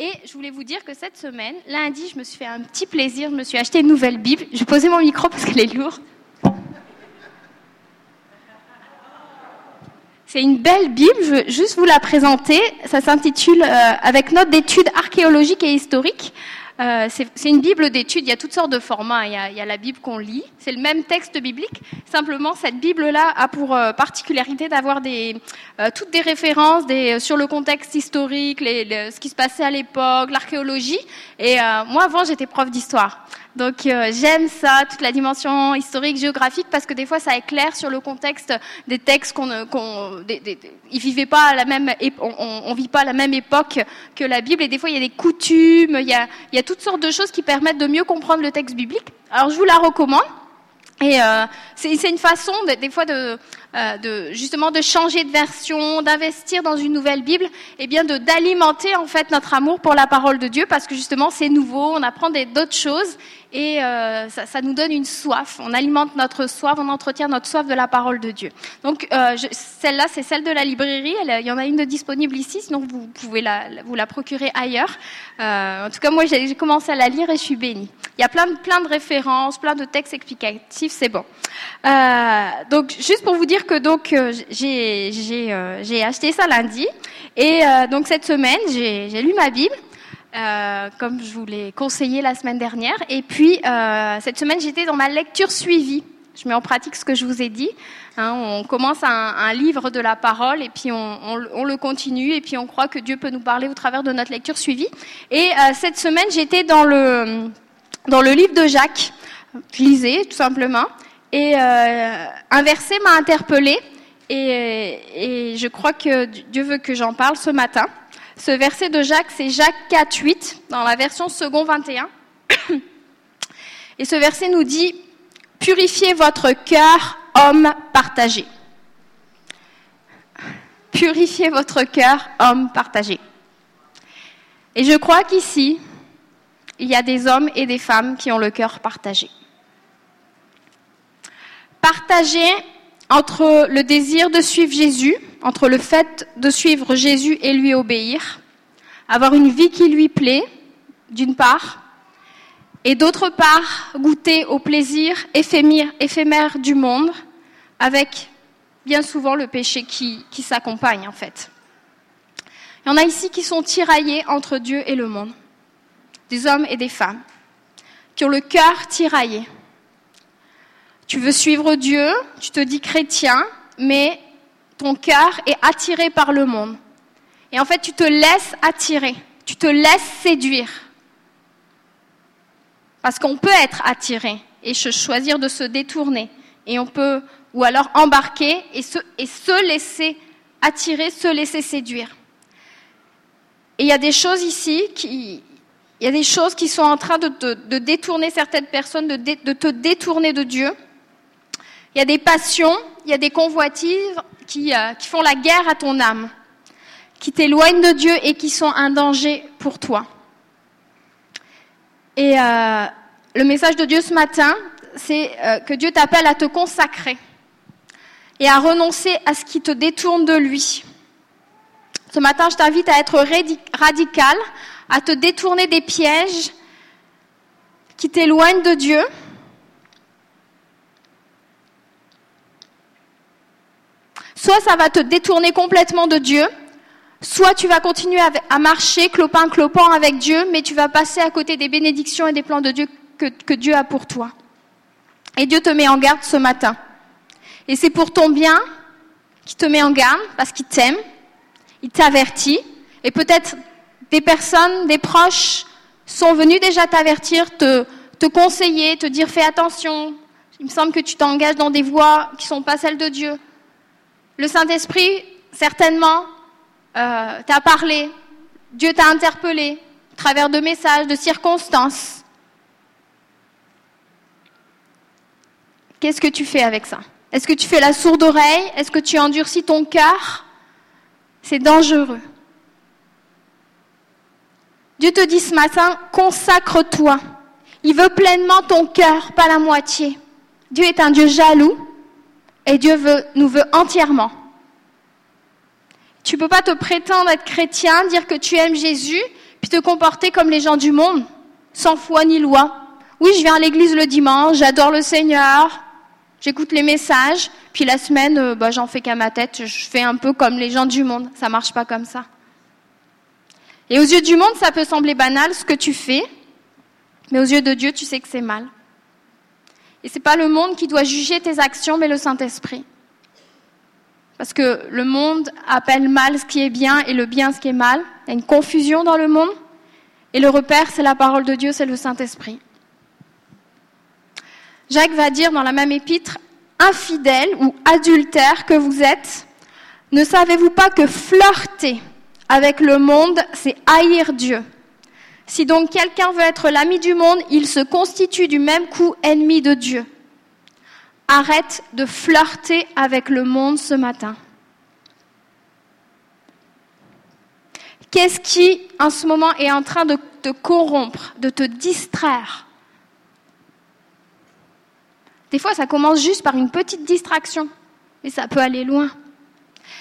Et je voulais vous dire que cette semaine, lundi, je me suis fait un petit plaisir, je me suis acheté une nouvelle Bible. Je poser mon micro parce qu'elle est lourde. C'est une belle Bible, je veux juste vous la présenter. Ça s'intitule euh, Avec note d'études archéologiques et historiques. Euh, c'est une Bible d'études, il y a toutes sortes de formats. Il y a, il y a la Bible qu'on lit, c'est le même texte biblique. Simplement, cette Bible-là a pour euh, particularité d'avoir des, euh, toutes des références des, sur le contexte historique, les, ce qui se passait à l'époque, l'archéologie. Et moi, avant, j'étais prof d'histoire. Donc euh, j'aime ça, toute la dimension historique, géographique, parce que des fois ça éclaire sur le contexte des textes qu'on, qu'on ils vivaient pas la même, on, vit pas à la même époque que la Bible, et des fois il y a des coutumes, il y a, toutes sortes de choses qui permettent de mieux comprendre le texte biblique. Alors je vous la recommande. Et euh, c'est, une façon, des fois, de, euh, de, justement, de changer de version, d'investir dans une nouvelle Bible, et bien de d'alimenter en fait notre amour pour la parole de Dieu, parce que justement, c'est nouveau, on apprend d'autres choses, et euh, ça, nous donne une soif. On alimente notre soif, on entretient notre soif de la parole de Dieu. Donc euh, celle-là, c'est celle de la librairie. il y en a une de disponible ici, sinon vous pouvez vous la procurer ailleurs. Euh, en tout cas, moi, j'ai commencé à la lire et je suis bénie. Il y a plein de, plein de références, plein de textes explicatifs, c'est bon. Donc juste pour vous dire que donc j'ai acheté ça lundi et donc cette semaine j'ai lu ma Bible. Euh, comme je vous l'ai conseillé la semaine dernière. Et puis, euh, cette semaine, j'étais dans ma lecture suivie. Je mets en pratique ce que je vous ai dit. Hein, on commence un, livre de la parole et puis on, le continue et puis on croit que Dieu peut nous parler au travers de notre lecture suivie. Et euh, cette semaine, j'étais dans le, dans le livre de Jacques. Je lisais, tout simplement. Et un verset m'a interpellée et je crois que Dieu veut que j'en parle ce matin. Ce verset de Jacques, c'est Jacques 4, 8, dans la version second 21. Et ce verset nous dit, purifiez votre cœur, homme partagé. Purifiez votre cœur, homme partagé. Et je crois qu'ici, il y a des hommes et des femmes qui ont le cœur partagé. Partagé entre le désir de suivre Jésus, entre le fait de suivre Jésus et lui obéir, avoir une vie qui lui plaît, d'une part, et d'autre part, goûter au plaisir éphémère, du monde, avec bien souvent le péché qui s'accompagne en fait. Il y en a ici qui sont tiraillés entre Dieu et le monde, des hommes et des femmes, qui ont le cœur tiraillé tu veux suivre Dieu, tu te dis chrétien, mais ton cœur est attiré par le monde. Et en fait, tu te laisses attirer, tu te laisses séduire. Parce qu'on peut être attiré et choisir de se détourner. Et on peut, ou alors embarquer et se, laisser attirer, se laisser séduire. Et il y a des choses ici qui, il y a des choses qui sont en train de, détourner certaines personnes, de te détourner de Dieu. Il y a des passions, il y a des convoitises qui, euh, qui font la guerre à ton âme, qui t'éloignent de Dieu et qui sont un danger pour toi. Et euh, le message de Dieu ce matin, c'est euh, que Dieu t'appelle à te consacrer et à renoncer à ce qui te détourne de lui. Ce matin, je t'invite à être radical, à te détourner des pièges qui t'éloignent de Dieu Soit ça va te détourner complètement de Dieu, soit tu vas continuer à marcher clopin clopin avec Dieu, mais tu vas passer à côté des bénédictions et des plans de Dieu que, que Dieu a pour toi. Et Dieu te met en garde ce matin. Et c'est pour ton bien qu'il te met en garde, parce qu'il t'aime, il t'avertit, et peut-être des personnes, des proches sont venus déjà t'avertir, te, te conseiller, te dire fais attention, il me semble que tu t'engages dans des voies qui ne sont pas celles de Dieu. Le Saint-Esprit, certainement, euh, t'a parlé, Dieu t'a interpellé à travers de messages, de circonstances. Qu'est-ce que tu fais avec ça? Est-ce que tu fais la sourde oreille? Est-ce que tu endurcis ton cœur? C'est dangereux. Dieu te dit ce matin, consacre-toi. Il veut pleinement ton cœur, pas la moitié. Dieu est un Dieu jaloux et Dieu nous veut entièrement. Tu ne peux pas te prétendre être chrétien, dire que tu aimes Jésus, puis te comporter comme les gens du monde, sans foi ni loi. Oui, je viens à l'église le dimanche, j'adore le Seigneur, j'écoute les messages, puis la semaine, euh, bah, j'en fais qu'à ma tête, je fais un peu comme les gens du monde. Ça marche pas comme ça. Et aux yeux du monde, ça peut sembler banal ce que tu fais, mais aux yeux de Dieu, tu sais que c'est mal. Et c'est pas le monde qui doit juger tes actions, mais le Saint-Esprit. Parce que le monde appelle mal ce qui est bien et le bien ce qui est mal. Il y a une confusion dans le monde. Et le repère, c'est la parole de Dieu, c'est le Saint-Esprit. Jacques va dire dans la même épître, infidèle ou adultère que vous êtes, ne savez-vous pas que flirter avec le monde, c'est haïr Dieu? Si donc quelqu'un veut être l'ami du monde, il se constitue du même coup ennemi de Dieu. Arrête de flirter avec le monde ce matin. Qu'est-ce qui, en ce moment, est en train de te corrompre, de te distraire? Des fois, ça commence juste par une petite distraction, mais ça peut aller loin.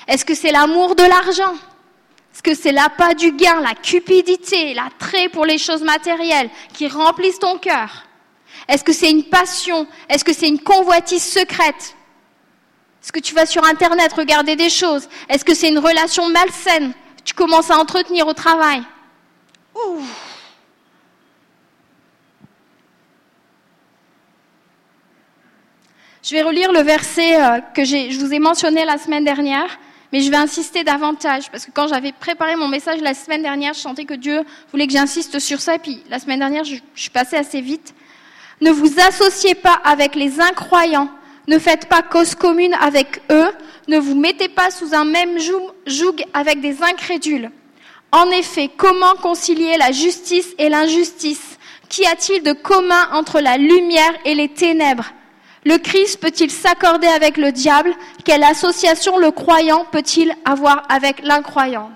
Est-ce que c'est l'amour de l'argent? Que c'est l'appât du gain, la cupidité, l'attrait pour les choses matérielles qui remplissent ton cœur. Est-ce que c'est une passion? Est-ce que c'est une convoitise secrète? Est-ce que tu vas sur Internet regarder des choses? Est-ce que c'est une relation malsaine? Tu commences à entretenir au travail? Je vais relire le verset euh, que je vous ai mentionné la semaine dernière, mais je vais insister davantage, parce que quand j'avais préparé mon message la semaine dernière, je sentais que Dieu voulait que j'insiste sur ça, et puis la semaine dernière, je, suis passée assez vite. Ne vous associez pas avec les incroyants, ne faites pas cause commune avec eux, ne vous mettez pas sous un même joug avec des incrédules. En effet, comment concilier la justice et l'injustice? Qu'y a-t-il de commun entre la lumière et les ténèbres? Le Christ peut-il s'accorder avec le diable? Quelle association le croyant peut-il avoir avec l'incroyant?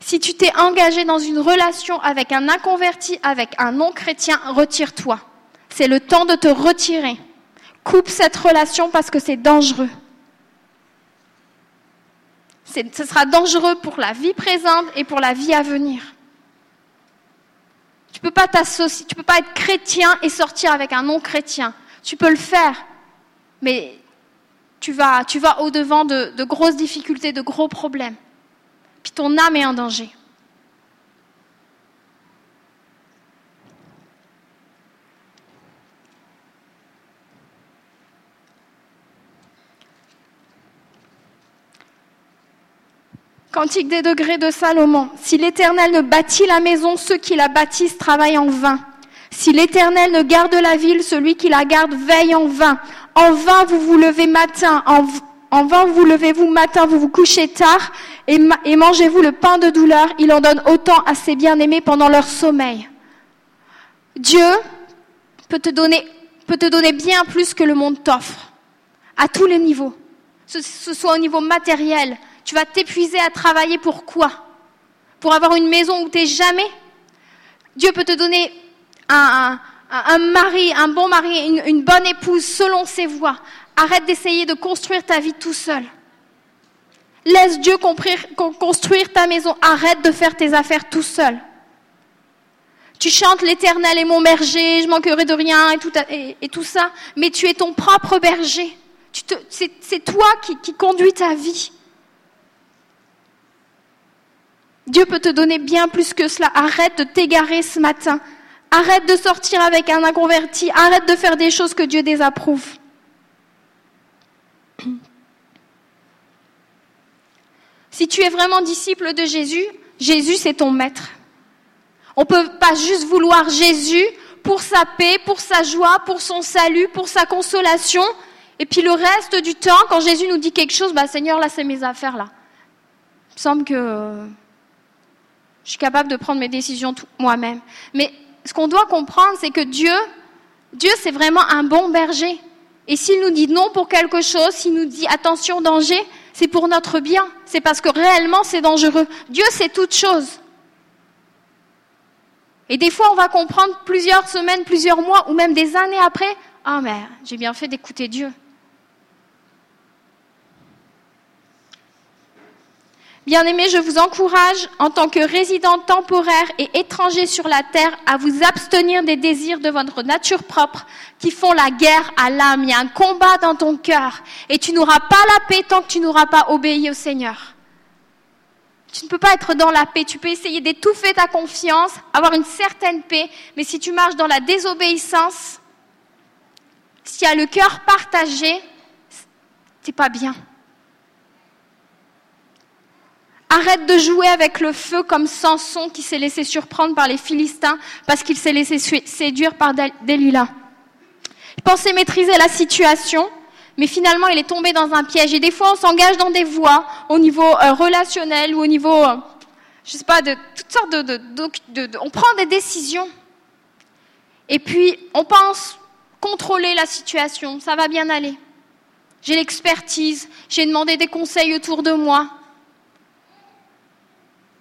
Si tu t'es engagé dans une relation avec un inconverti, avec un non-chrétien, retire-toi. C'est le temps de te retirer. Coupe cette relation parce que c'est dangereux. Ce sera dangereux pour la vie présente et pour la vie à venir. Tu peux pas t'associer, tu peux pas être chrétien et sortir avec un non-chrétien. Tu peux le faire, mais tu vas, au-devant de, de grosses difficultés, de gros problèmes. Puis ton âme est en danger. Cantique des degrés de Salomon. Si l'Éternel ne bâtit la maison, ceux qui la bâtissent travaillent en vain. Si l'Éternel ne garde la ville, celui qui la garde veille en vain. En vain vous vous levez matin, en, vain vous levez-vous matin, vous vous couchez tard et, mangez-vous le pain de douleur. Il en donne autant à ses bien-aimés pendant leur sommeil. Dieu peut te donner, peut te donner bien plus que le monde t'offre, à tous les niveaux. Ce soit au niveau matériel, tu vas t'épuiser à travailler pour quoi? Pour avoir une maison où tu n'es jamais? Dieu peut te donner un, mari, un bon mari, une, bonne épouse selon ses voies. Arrête d'essayer de construire ta vie tout seul. Laisse Dieu construire ta maison. Arrête de faire tes affaires tout seul. Tu chantes l'éternel est mon berger, je manquerai de rien et tout, ça, mais tu es ton propre berger. C'est toi qui conduis ta vie. Dieu peut te donner bien plus que cela. Arrête de t'égarer ce matin. Arrête de sortir avec un inconverti. Arrête de faire des choses que Dieu désapprouve. Si tu es vraiment disciple de Jésus, Jésus c'est ton maître. On ne peut pas juste vouloir Jésus pour sa paix, pour sa joie, pour son salut, pour sa consolation. Et puis le reste du temps, quand Jésus nous dit quelque chose, bah Seigneur, là c'est mes affaires là. Il semble que je suis capable de prendre mes décisions moi-même. Mais ce qu'on doit comprendre, c'est que Dieu, Dieu, c'est vraiment un bon berger. Et s'il nous dit non pour quelque chose, s'il nous dit attention, danger, c'est pour notre bien. C'est parce que réellement c'est dangereux. Dieu sait toutes choses. Et des fois, on va comprendre plusieurs semaines, plusieurs mois, ou même des années après, ah oh, mais j'ai bien fait d'écouter Dieu. Bien-aimés, je vous encourage, en tant que résident temporaire et étranger sur la terre, à vous abstenir des désirs de votre nature propre qui font la guerre à l'âme. Il y a un combat dans ton cœur et tu n'auras pas la paix tant que tu n'auras pas obéi au Seigneur. Tu ne peux pas être dans la paix. Tu peux essayer d'étouffer ta confiance, avoir une certaine paix, mais si tu marches dans la désobéissance, s'il y a le cœur partagé, c'est pas bien. Arrête de jouer avec le feu comme Samson qui s'est laissé surprendre par les Philistins parce qu'il s'est laissé séduire par Delilah. Il pensait maîtriser la situation, mais finalement il est tombé dans un piège. Et des fois on s'engage dans des voies au niveau euh, relationnel ou au niveau, je euh, je sais pas, de toutes sortes de, de, On prend des décisions. Et puis on pense contrôler la situation, ça va bien aller. J'ai l'expertise, j'ai demandé des conseils autour de moi.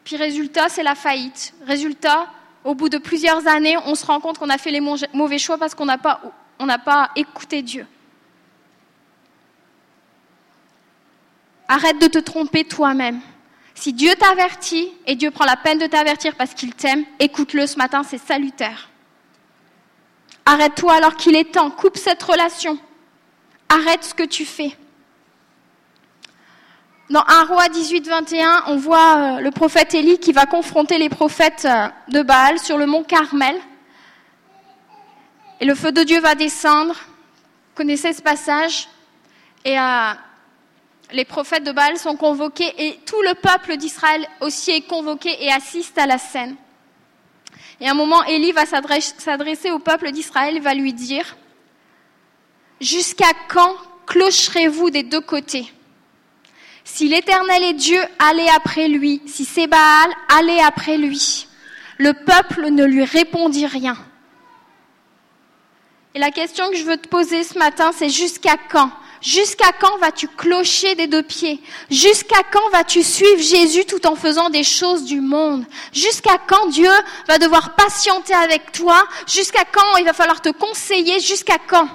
Puis résultat, c'est la faillite. Résultat, au bout de plusieurs années, on se rend compte qu'on a fait les mauvais choix parce qu'on n'a pas, pas écouté Dieu. Arrête de te tromper toi-même. Si Dieu t'avertit, et Dieu prend la peine de t'avertir parce qu'il t'aime, écoute-le ce matin, c'est salutaire. Arrête-toi alors qu'il est temps, coupe cette relation. Arrête ce que tu fais. Dans 1 roi 18, 21, on voit euh, le prophète Élie qui va confronter les prophètes euh, de Baal sur le mont Carmel. Et le feu de Dieu va descendre. Vous connaissez ce passage? Et euh, les prophètes de Baal sont convoqués et tout le peuple d'Israël aussi est convoqué et assiste à la scène. Et à un moment, Élie va s'adresser au peuple d'Israël et va lui dire, Jusqu'à quand clocherez-vous des deux côtés? Si l'Éternel est Dieu, allez après lui. Si c'est Baal, allez après lui. Le peuple ne lui répondit rien. Et la question que je veux te poser ce matin, c'est jusqu'à quand? Jusqu'à quand vas-tu clocher des deux pieds? Jusqu'à quand vas-tu suivre Jésus tout en faisant des choses du monde? Jusqu'à quand Dieu va devoir patienter avec toi? Jusqu'à quand il va falloir te conseiller? Jusqu'à quand?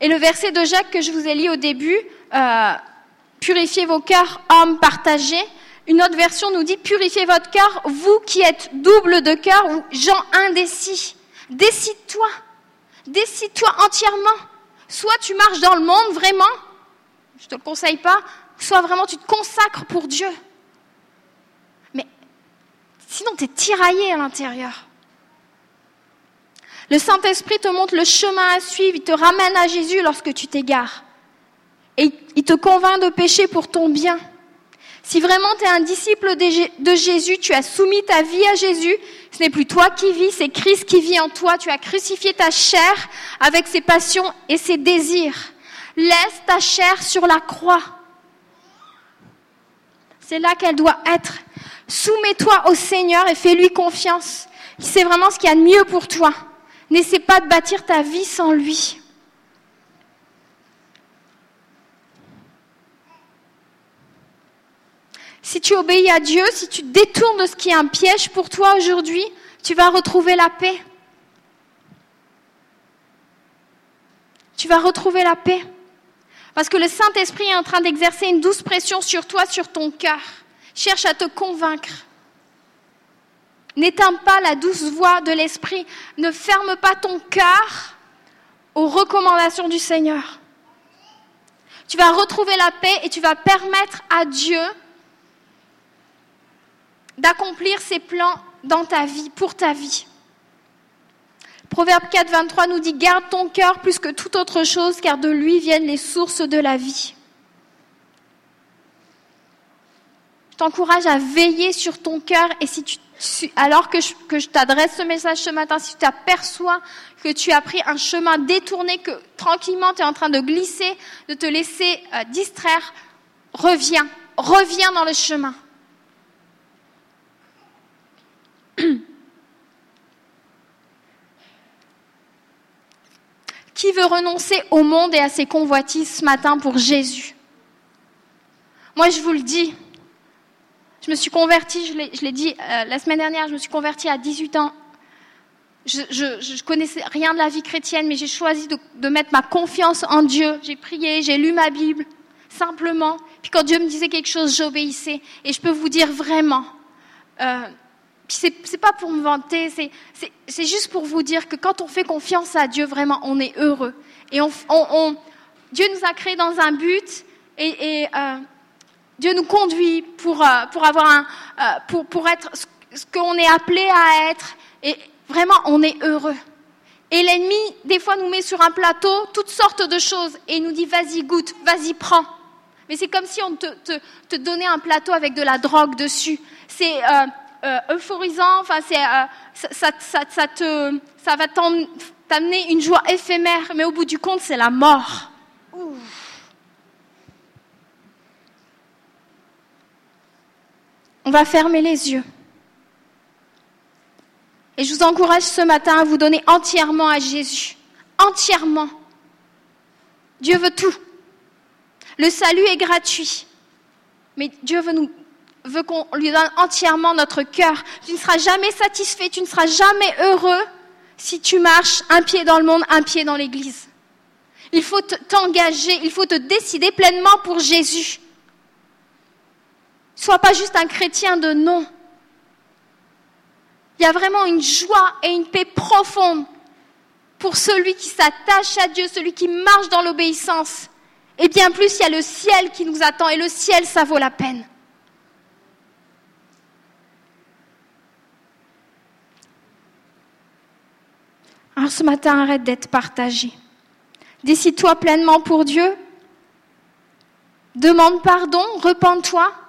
Et le verset de Jacques que je vous ai lu au début, euh, purifiez vos cœurs, hommes partagés. Une autre version nous dit, purifiez votre cœur, vous qui êtes double de cœur ou gens indécis. Décide-toi. Décide-toi entièrement. Soit tu marches dans le monde vraiment, je te le conseille pas, soit vraiment tu te consacres pour Dieu. Mais sinon tu es tiraillé à l'intérieur. Le Saint-Esprit te montre le chemin à suivre, il te ramène à Jésus lorsque tu t'égares. Et il te convainc de pécher pour ton bien. Si vraiment tu es un disciple de Jésus, tu as soumis ta vie à Jésus, ce n'est plus toi qui vis, c'est Christ qui vit en toi. Tu as crucifié ta chair avec ses passions et ses désirs. Laisse ta chair sur la croix. C'est là qu'elle doit être. Soumets-toi au Seigneur et fais-lui confiance. C'est vraiment ce qu'il y a de mieux pour toi. N'essaie pas de bâtir ta vie sans lui. Si tu obéis à Dieu, si tu détournes de ce qui est un piège pour toi aujourd'hui, tu vas retrouver la paix. Tu vas retrouver la paix. Parce que le Saint-Esprit est en train d'exercer une douce pression sur toi, sur ton cœur. Cherche à te convaincre. N'éteins pas la douce voix de l'Esprit. Ne ferme pas ton cœur aux recommandations du Seigneur. Tu vas retrouver la paix et tu vas permettre à Dieu d'accomplir ses plans dans ta vie, pour ta vie. Proverbe 4, 23 nous dit Garde ton cœur plus que toute autre chose, car de lui viennent les sources de la vie. Je t'encourage à veiller sur ton cœur et si tu alors que je, t'adresse ce message ce matin, si tu t'aperçois que tu as pris un chemin détourné, que tranquillement tu es en train de glisser, de te laisser euh, distraire, reviens, reviens dans le chemin. Qui veut renoncer au monde et à ses convoitises ce matin pour Jésus? Moi, je vous le dis, je me suis convertie, je l'ai dit euh, la semaine dernière, je me suis convertie à 18 ans. Je, ne connaissais rien de la vie chrétienne, mais j'ai choisi de, mettre ma confiance en Dieu. J'ai prié, j'ai lu ma Bible. simplement. Puis quand Dieu me disait quelque chose, j'obéissais. Et je peux vous dire vraiment, euh, c'est, c'est pas pour me vanter, c'est, juste pour vous dire que quand on fait confiance à Dieu, vraiment, on est heureux. Et on, on Dieu nous a créés dans un but et, et euh, Dieu nous conduit pour, euh, pour avoir un, euh, pour, pour être ce, qu'on est appelé à être. Et vraiment, on est heureux. Et l'ennemi, des fois, nous met sur un plateau toutes sortes de choses et il nous dit vas-y, goûte, vas-y, prends. Mais c'est comme si on te, te, te, donnait un plateau avec de la drogue dessus. C'est euh, euphorisant, enfin, c'est, ça, ça, ça, te, ça va t'amener une joie éphémère, mais au bout du compte, c'est la mort. On va fermer les yeux. Et je vous encourage ce matin à vous donner entièrement à Jésus. Entièrement. Dieu veut tout. Le salut est gratuit. Mais Dieu veut, qu'on lui donne entièrement notre cœur. Tu ne seras jamais satisfait, tu ne seras jamais heureux si tu marches un pied dans le monde, un pied dans l'église. Il faut t'engager, il faut te décider pleinement pour Jésus. Sois pas juste un chrétien de nom. Il y a vraiment une joie et une paix profonde pour celui qui s'attache à Dieu, celui qui marche dans l'obéissance. Et bien plus, il y a le ciel qui nous attend. Et le ciel, ça vaut la peine. Alors ce matin, arrête d'être partagé. Décide-toi pleinement pour Dieu. Demande pardon, repens-toi.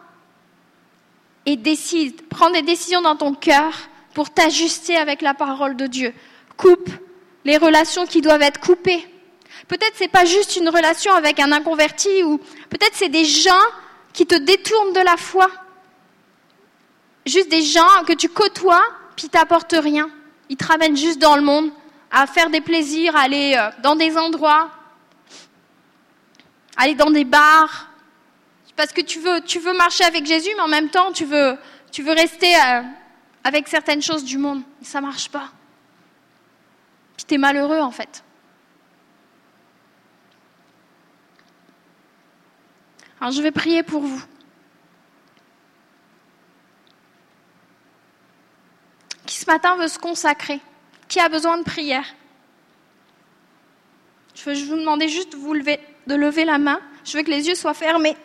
Et décide, prends des décisions dans ton cœur pour t'ajuster avec la parole de Dieu. Coupe les relations qui doivent être coupées. Peut-être c'est pas juste une relation avec un inconverti ou peut-être c'est des gens qui te détournent de la foi. Juste des gens que tu côtoies puis t'apportent rien. Ils te juste dans le monde à faire des plaisirs, à aller euh, dans des endroits, aller dans des bars, parce que tu veux, tu veux marcher avec Jésus, mais en même temps tu veux, tu veux rester euh, avec certaines choses du monde. Ça marche pas. Puis tu es malheureux en fait. Alors je vais prier pour vous. Qui ce matin veut se consacrer Qui a besoin de prière Je veux vous demander juste de, lever, de lever la main. Je veux que les yeux soient fermés.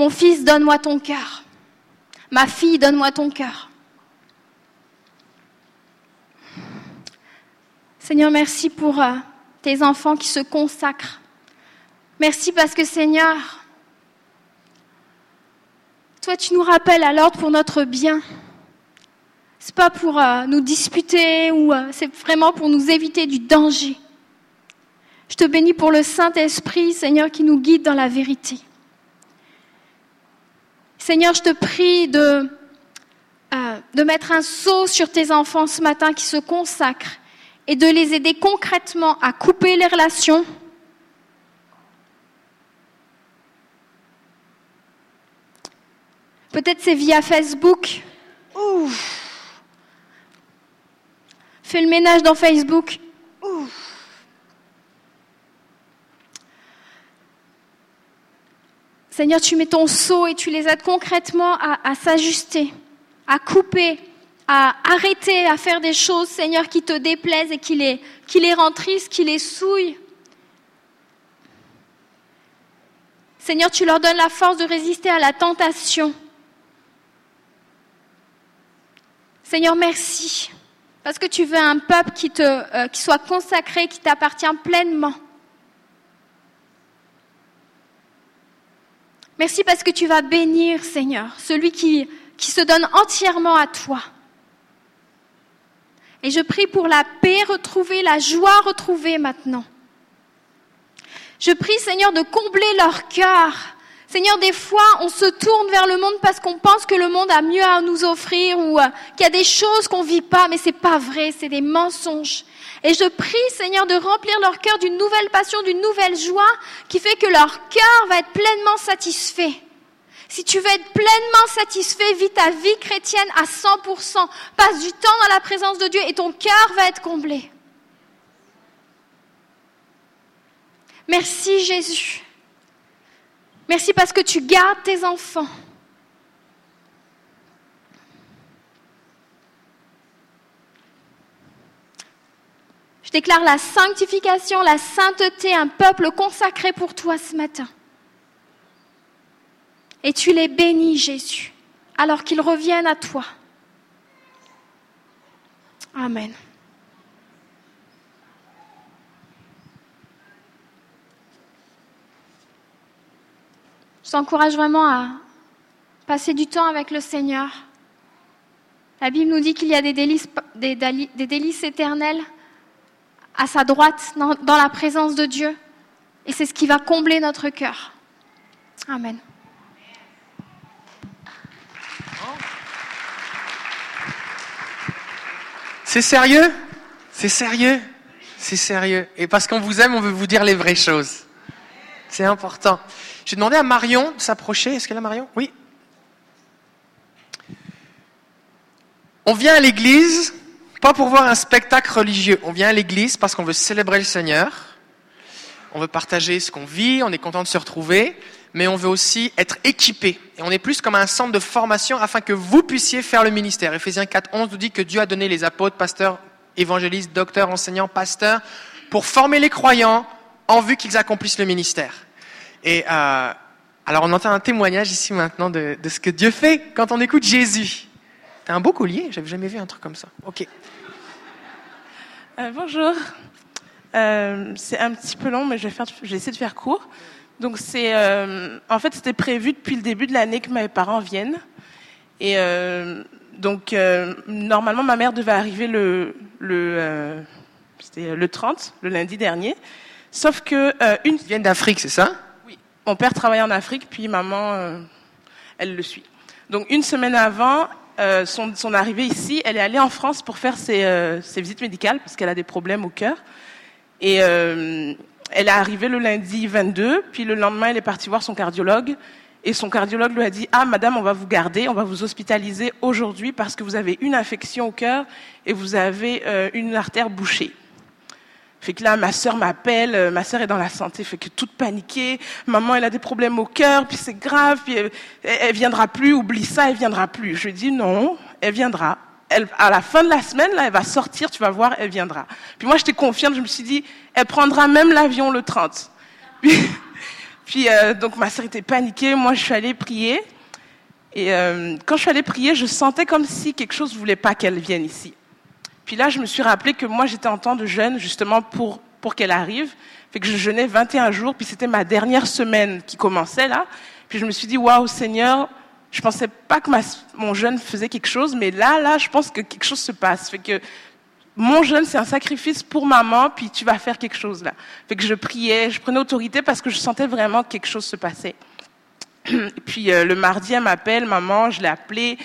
Mon fils, donne-moi ton cœur. Ma fille, donne-moi ton cœur. Seigneur, merci pour euh, tes enfants qui se consacrent. Merci parce que Seigneur, toi tu nous rappelles à l'ordre pour notre bien. C'est pas pour euh, nous disputer ou euh, c'est vraiment pour nous éviter du danger. Je te bénis pour le Saint-Esprit, Seigneur, qui nous guide dans la vérité. Seigneur, je te prie de, euh, de mettre un saut sur tes enfants ce matin qui se consacrent et de les aider concrètement à couper les relations. Peut-être c'est via Facebook. Ouf. Fais le ménage dans Facebook. Seigneur, tu mets ton seau et tu les aides concrètement à, s'ajuster, à couper, à arrêter à faire des choses, Seigneur, qui te déplaisent et qui les, qui les rend tristes, qui les souillent. Seigneur, tu leur donnes la force de résister à la tentation. Seigneur, merci, parce que tu veux un peuple qui, euh, qui soit consacré, qui t'appartient pleinement. Merci parce que tu vas bénir, Seigneur, celui qui, qui se donne entièrement à toi. Et je prie pour la paix retrouvée, la joie retrouvée maintenant. Je prie, Seigneur, de combler leur cœur. Seigneur, des fois, on se tourne vers le monde parce qu'on pense que le monde a mieux à nous offrir ou euh, qu'il y a des choses qu'on vit pas, mais c'est pas vrai, c'est des mensonges. Et je prie, Seigneur, de remplir leur cœur d'une nouvelle passion, d'une nouvelle joie qui fait que leur cœur va être pleinement satisfait. Si tu veux être pleinement satisfait, vis ta vie chrétienne à 100%. Passe du temps dans la présence de Dieu et ton cœur va être comblé. Merci Jésus. Merci parce que tu gardes tes enfants. Je déclare la sanctification, la sainteté, un peuple consacré pour toi ce matin. Et tu les bénis, Jésus, alors qu'ils reviennent à toi. Amen. Je t'encourage vraiment à passer du temps avec le Seigneur. La Bible nous dit qu'il y a des délices, des, délices éternelles à sa droite, dans, la présence de Dieu. Et c'est ce qui va combler notre cœur. Amen. C'est sérieux? C'est sérieux? C'est sérieux. Et parce qu'on vous aime, on veut vous dire les vraies choses. C'est important. J'ai demandé à Marion de s'approcher. Est-ce qu'elle a Marion? Oui. On vient à l'église pas pour voir un spectacle religieux. On vient à l'église parce qu'on veut célébrer le Seigneur. On veut partager ce qu'on vit, on est content de se retrouver, mais on veut aussi être équipé. Et on est plus comme un centre de formation afin que vous puissiez faire le ministère. Ephésiens 4, 11 nous dit que Dieu a donné les apôtres, pasteurs, évangélistes, docteurs, enseignants, pasteurs, pour former les croyants en vue qu'ils accomplissent le ministère. Et euh, alors on entend un témoignage ici maintenant de, de ce que Dieu fait quand on écoute Jésus. T'as un beau collier, j'avais jamais vu un truc comme ça. Ok. Euh, bonjour. Euh, c'est un petit peu long, mais je vais, faire, je vais essayer de faire court. Donc c'est, euh, en fait, c'était prévu depuis le début de l'année que mes parents viennent. Et donc normalement, ma mère devait arriver le, le, c'était le 30, le lundi dernier. Sauf que une. Ils viennent d'Afrique, c'est ça? Oui. Mon père travaille en Afrique, puis maman, elle le suit. Donc une semaine avant, euh, son, arrivée ici, elle est allée en France pour faire ses, euh, visites médicales parce qu'elle a des problèmes au cœur. Et euh, elle est arrivée le lundi 22, puis le lendemain, elle est partie voir son cardiologue. Et son cardiologue lui a dit Ah, madame, on va vous garder, on va vous hospitaliser aujourd'hui parce que vous avez une infection au cœur et vous avez une artère bouchée. Fait que là, ma sœur m'appelle, euh, ma sœur est dans la santé, fait que toute paniquée, maman, elle a des problèmes au cœur, puis c'est grave, puis elle, viendra plus, oublie ça, elle viendra plus. Je lui dis non, elle viendra. Elle, à la fin de la semaine, là, elle va sortir, tu vas voir, elle viendra. Puis moi, j'étais confiante, je me suis dit, elle prendra même l'avion le 30. Puis, puis euh, donc ma sœur était paniquée, moi, je suis allée prier. Et euh, quand je suis allée prier, je sentais comme si quelque chose voulait pas qu'elle vienne ici. Puis là, je me suis rappelé que moi, j'étais en temps de jeûne justement pour, pour qu'elle arrive. Fait que je jeûnais 21 jours, puis c'était ma dernière semaine qui commençait là. Puis je me suis dit, waouh, Seigneur, je pensais pas que mon jeûne faisait quelque chose, mais là, là, je pense que quelque chose se passe. Fait que mon jeûne, c'est un sacrifice pour maman, puis tu vas faire quelque chose là. Fait que je priais, je prenais autorité parce que je sentais vraiment que quelque chose se passait. Et puis euh, le mardi, elle m'appelle, maman, je l'ai appelée.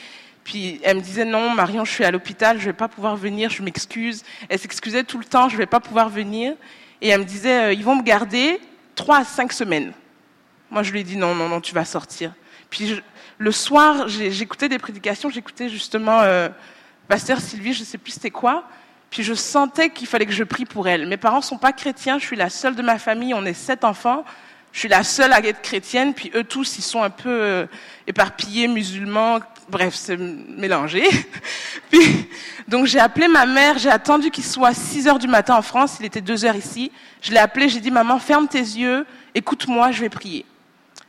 Puis elle me disait non, Marion, je suis à l'hôpital, je vais pas pouvoir venir, je m'excuse. Elle s'excusait tout le temps, je vais pas pouvoir venir. Et elle me disait, euh, ils vont me garder trois à cinq semaines. Moi, je lui ai dit non, non, non, tu vas sortir. Puis le soir, j'écoutais des prédications, j'écoutais justement euh, Pasteur Sylvie, je sais plus c'était quoi. Puis je sentais qu'il fallait que je prie pour elle. Mes parents sont pas chrétiens, je suis la seule de ma famille, on est sept enfants. Je suis la seule à être chrétienne, puis eux tous, ils sont un peu euh, éparpillés, musulmans, bref, c'est mélangé. Puis, donc j'ai appelé ma mère, j'ai attendu qu'il soit 6 heures du matin en France, il était 2 heures ici. Je l'ai appelé, j'ai dit, maman, ferme tes yeux, écoute-moi, je vais prier.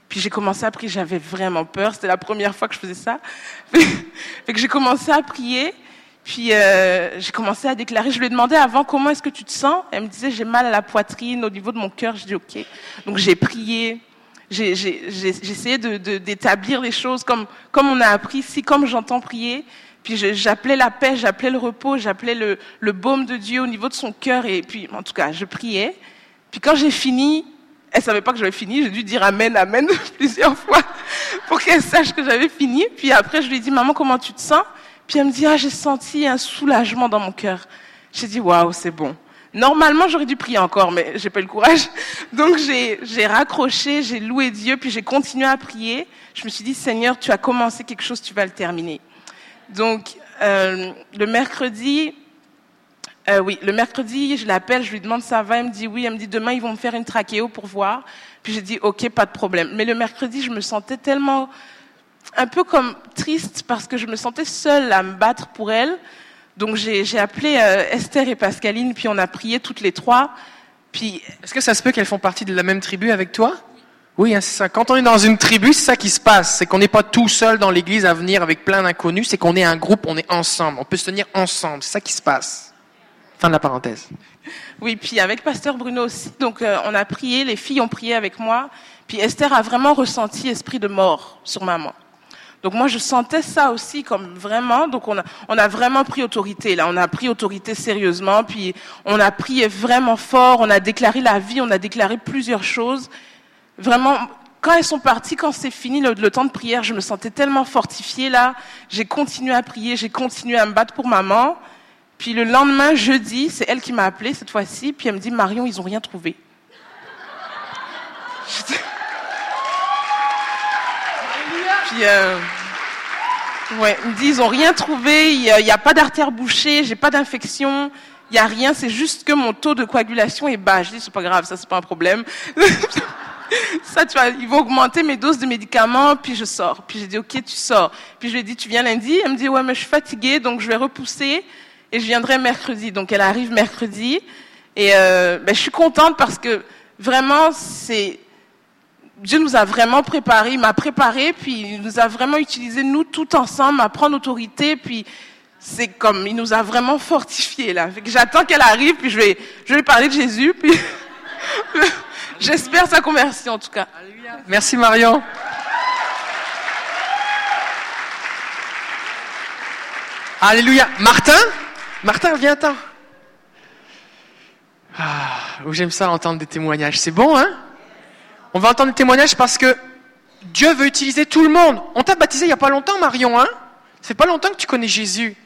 Puis j'ai commencé à prier, j'avais vraiment peur, c'était la première fois que je faisais ça. fait que j'ai commencé à prier, puis euh, j'ai commencé à déclarer, je lui ai demandé avant comment est-ce que tu te sens? Elle me disait, j'ai mal à la poitrine, au niveau de mon cœur, je dis ok. Donc j'ai prié, essayé d'établir de, les choses comme, on a appris ici, comme j'entends prier. Puis j'appelais la paix, j'appelais le repos, j'appelais le, baume de Dieu au niveau de son cœur. Et puis, en tout cas, je priais. Puis quand j'ai fini, elle savait pas que j'avais fini. J'ai dû dire Amen, Amen plusieurs fois pour qu'elle sache que j'avais fini. Puis après, je lui ai dit, maman, comment tu te sens? Puis elle me dit, ah, j'ai senti un soulagement dans mon cœur. J'ai dit, waouh, c'est bon. Normalement, j'aurais dû prier encore, mais j'ai pas eu le courage. Donc j'ai raccroché, j'ai loué Dieu, puis j'ai continué à prier. Je me suis dit, Seigneur, tu as commencé quelque chose, tu vas le terminer. Donc euh, le mercredi, euh, oui, le mercredi, je l'appelle, je lui demande ça va, elle me dit oui, elle me dit demain ils vont me faire une trachéo pour voir. Puis j'ai dit ok, pas de problème. Mais le mercredi, je me sentais tellement un peu comme triste parce que je me sentais seule à me battre pour elle. Donc j'ai appelé euh, Esther et Pascaline, puis on a prié toutes les trois. Puis est-ce que ça se peut qu'elles font partie de la même tribu avec toi? Oui, hein, c'est ça. Quand on est dans une tribu, c'est ça qui se passe. C'est qu'on n'est pas tout seul dans l'église à venir avec plein d'inconnus. C'est qu'on est un groupe, on est ensemble. On peut se tenir ensemble. C'est ça qui se passe. Fin de la parenthèse. Oui, puis avec Pasteur Bruno aussi. Donc euh, on a prié, les filles ont prié avec moi. Puis Esther a vraiment ressenti esprit de mort sur maman. Donc moi, je sentais ça aussi comme vraiment. Donc on a, vraiment pris autorité. Là, on a pris autorité sérieusement. Puis on a prié vraiment fort. On a déclaré la vie. On a déclaré plusieurs choses. Vraiment, quand elles sont parties, quand c'est fini le, le, temps de prière, je me sentais tellement fortifiée là. J'ai continué à prier. J'ai continué à me battre pour maman. Puis le lendemain, jeudi, c'est elle qui m'a appelée cette fois-ci. Puis elle me dit Marion, ils ont rien trouvé. Puis, euh, ouais, ils me disent, ils ont rien trouvé, il n'y a, a, pas d'artère bouchée, j'ai pas d'infection, il n'y a rien, c'est juste que mon taux de coagulation est bas. Je dis, c'est pas grave, ça c'est pas un problème. ça, tu vois, ils vont augmenter mes doses de médicaments, puis je sors. Puis j'ai dit, ok, tu sors. Puis je lui ai dit, tu viens lundi? Elle me dit, ouais, mais je suis fatiguée, donc je vais repousser et je viendrai mercredi. Donc elle arrive mercredi. Et euh, ben, je suis contente parce que vraiment, c'est Dieu nous a vraiment préparé, il m'a préparé, puis il nous a vraiment utilisé, nous, tout ensemble, à prendre autorité, puis c'est comme, il nous a vraiment fortifiés, là. J'attends qu'elle arrive, puis je vais, je vais parler de Jésus, puis j'espère sa conversion, en tout cas. Merci, Marion. Alléluia. Martin? Martin, viens-t'en. Ah, j'aime ça entendre des témoignages. C'est bon, hein? On va entendre des témoignages parce que Dieu veut utiliser tout le monde. On t'a baptisé il n'y a pas longtemps, Marion, hein? C'est pas longtemps que tu connais Jésus.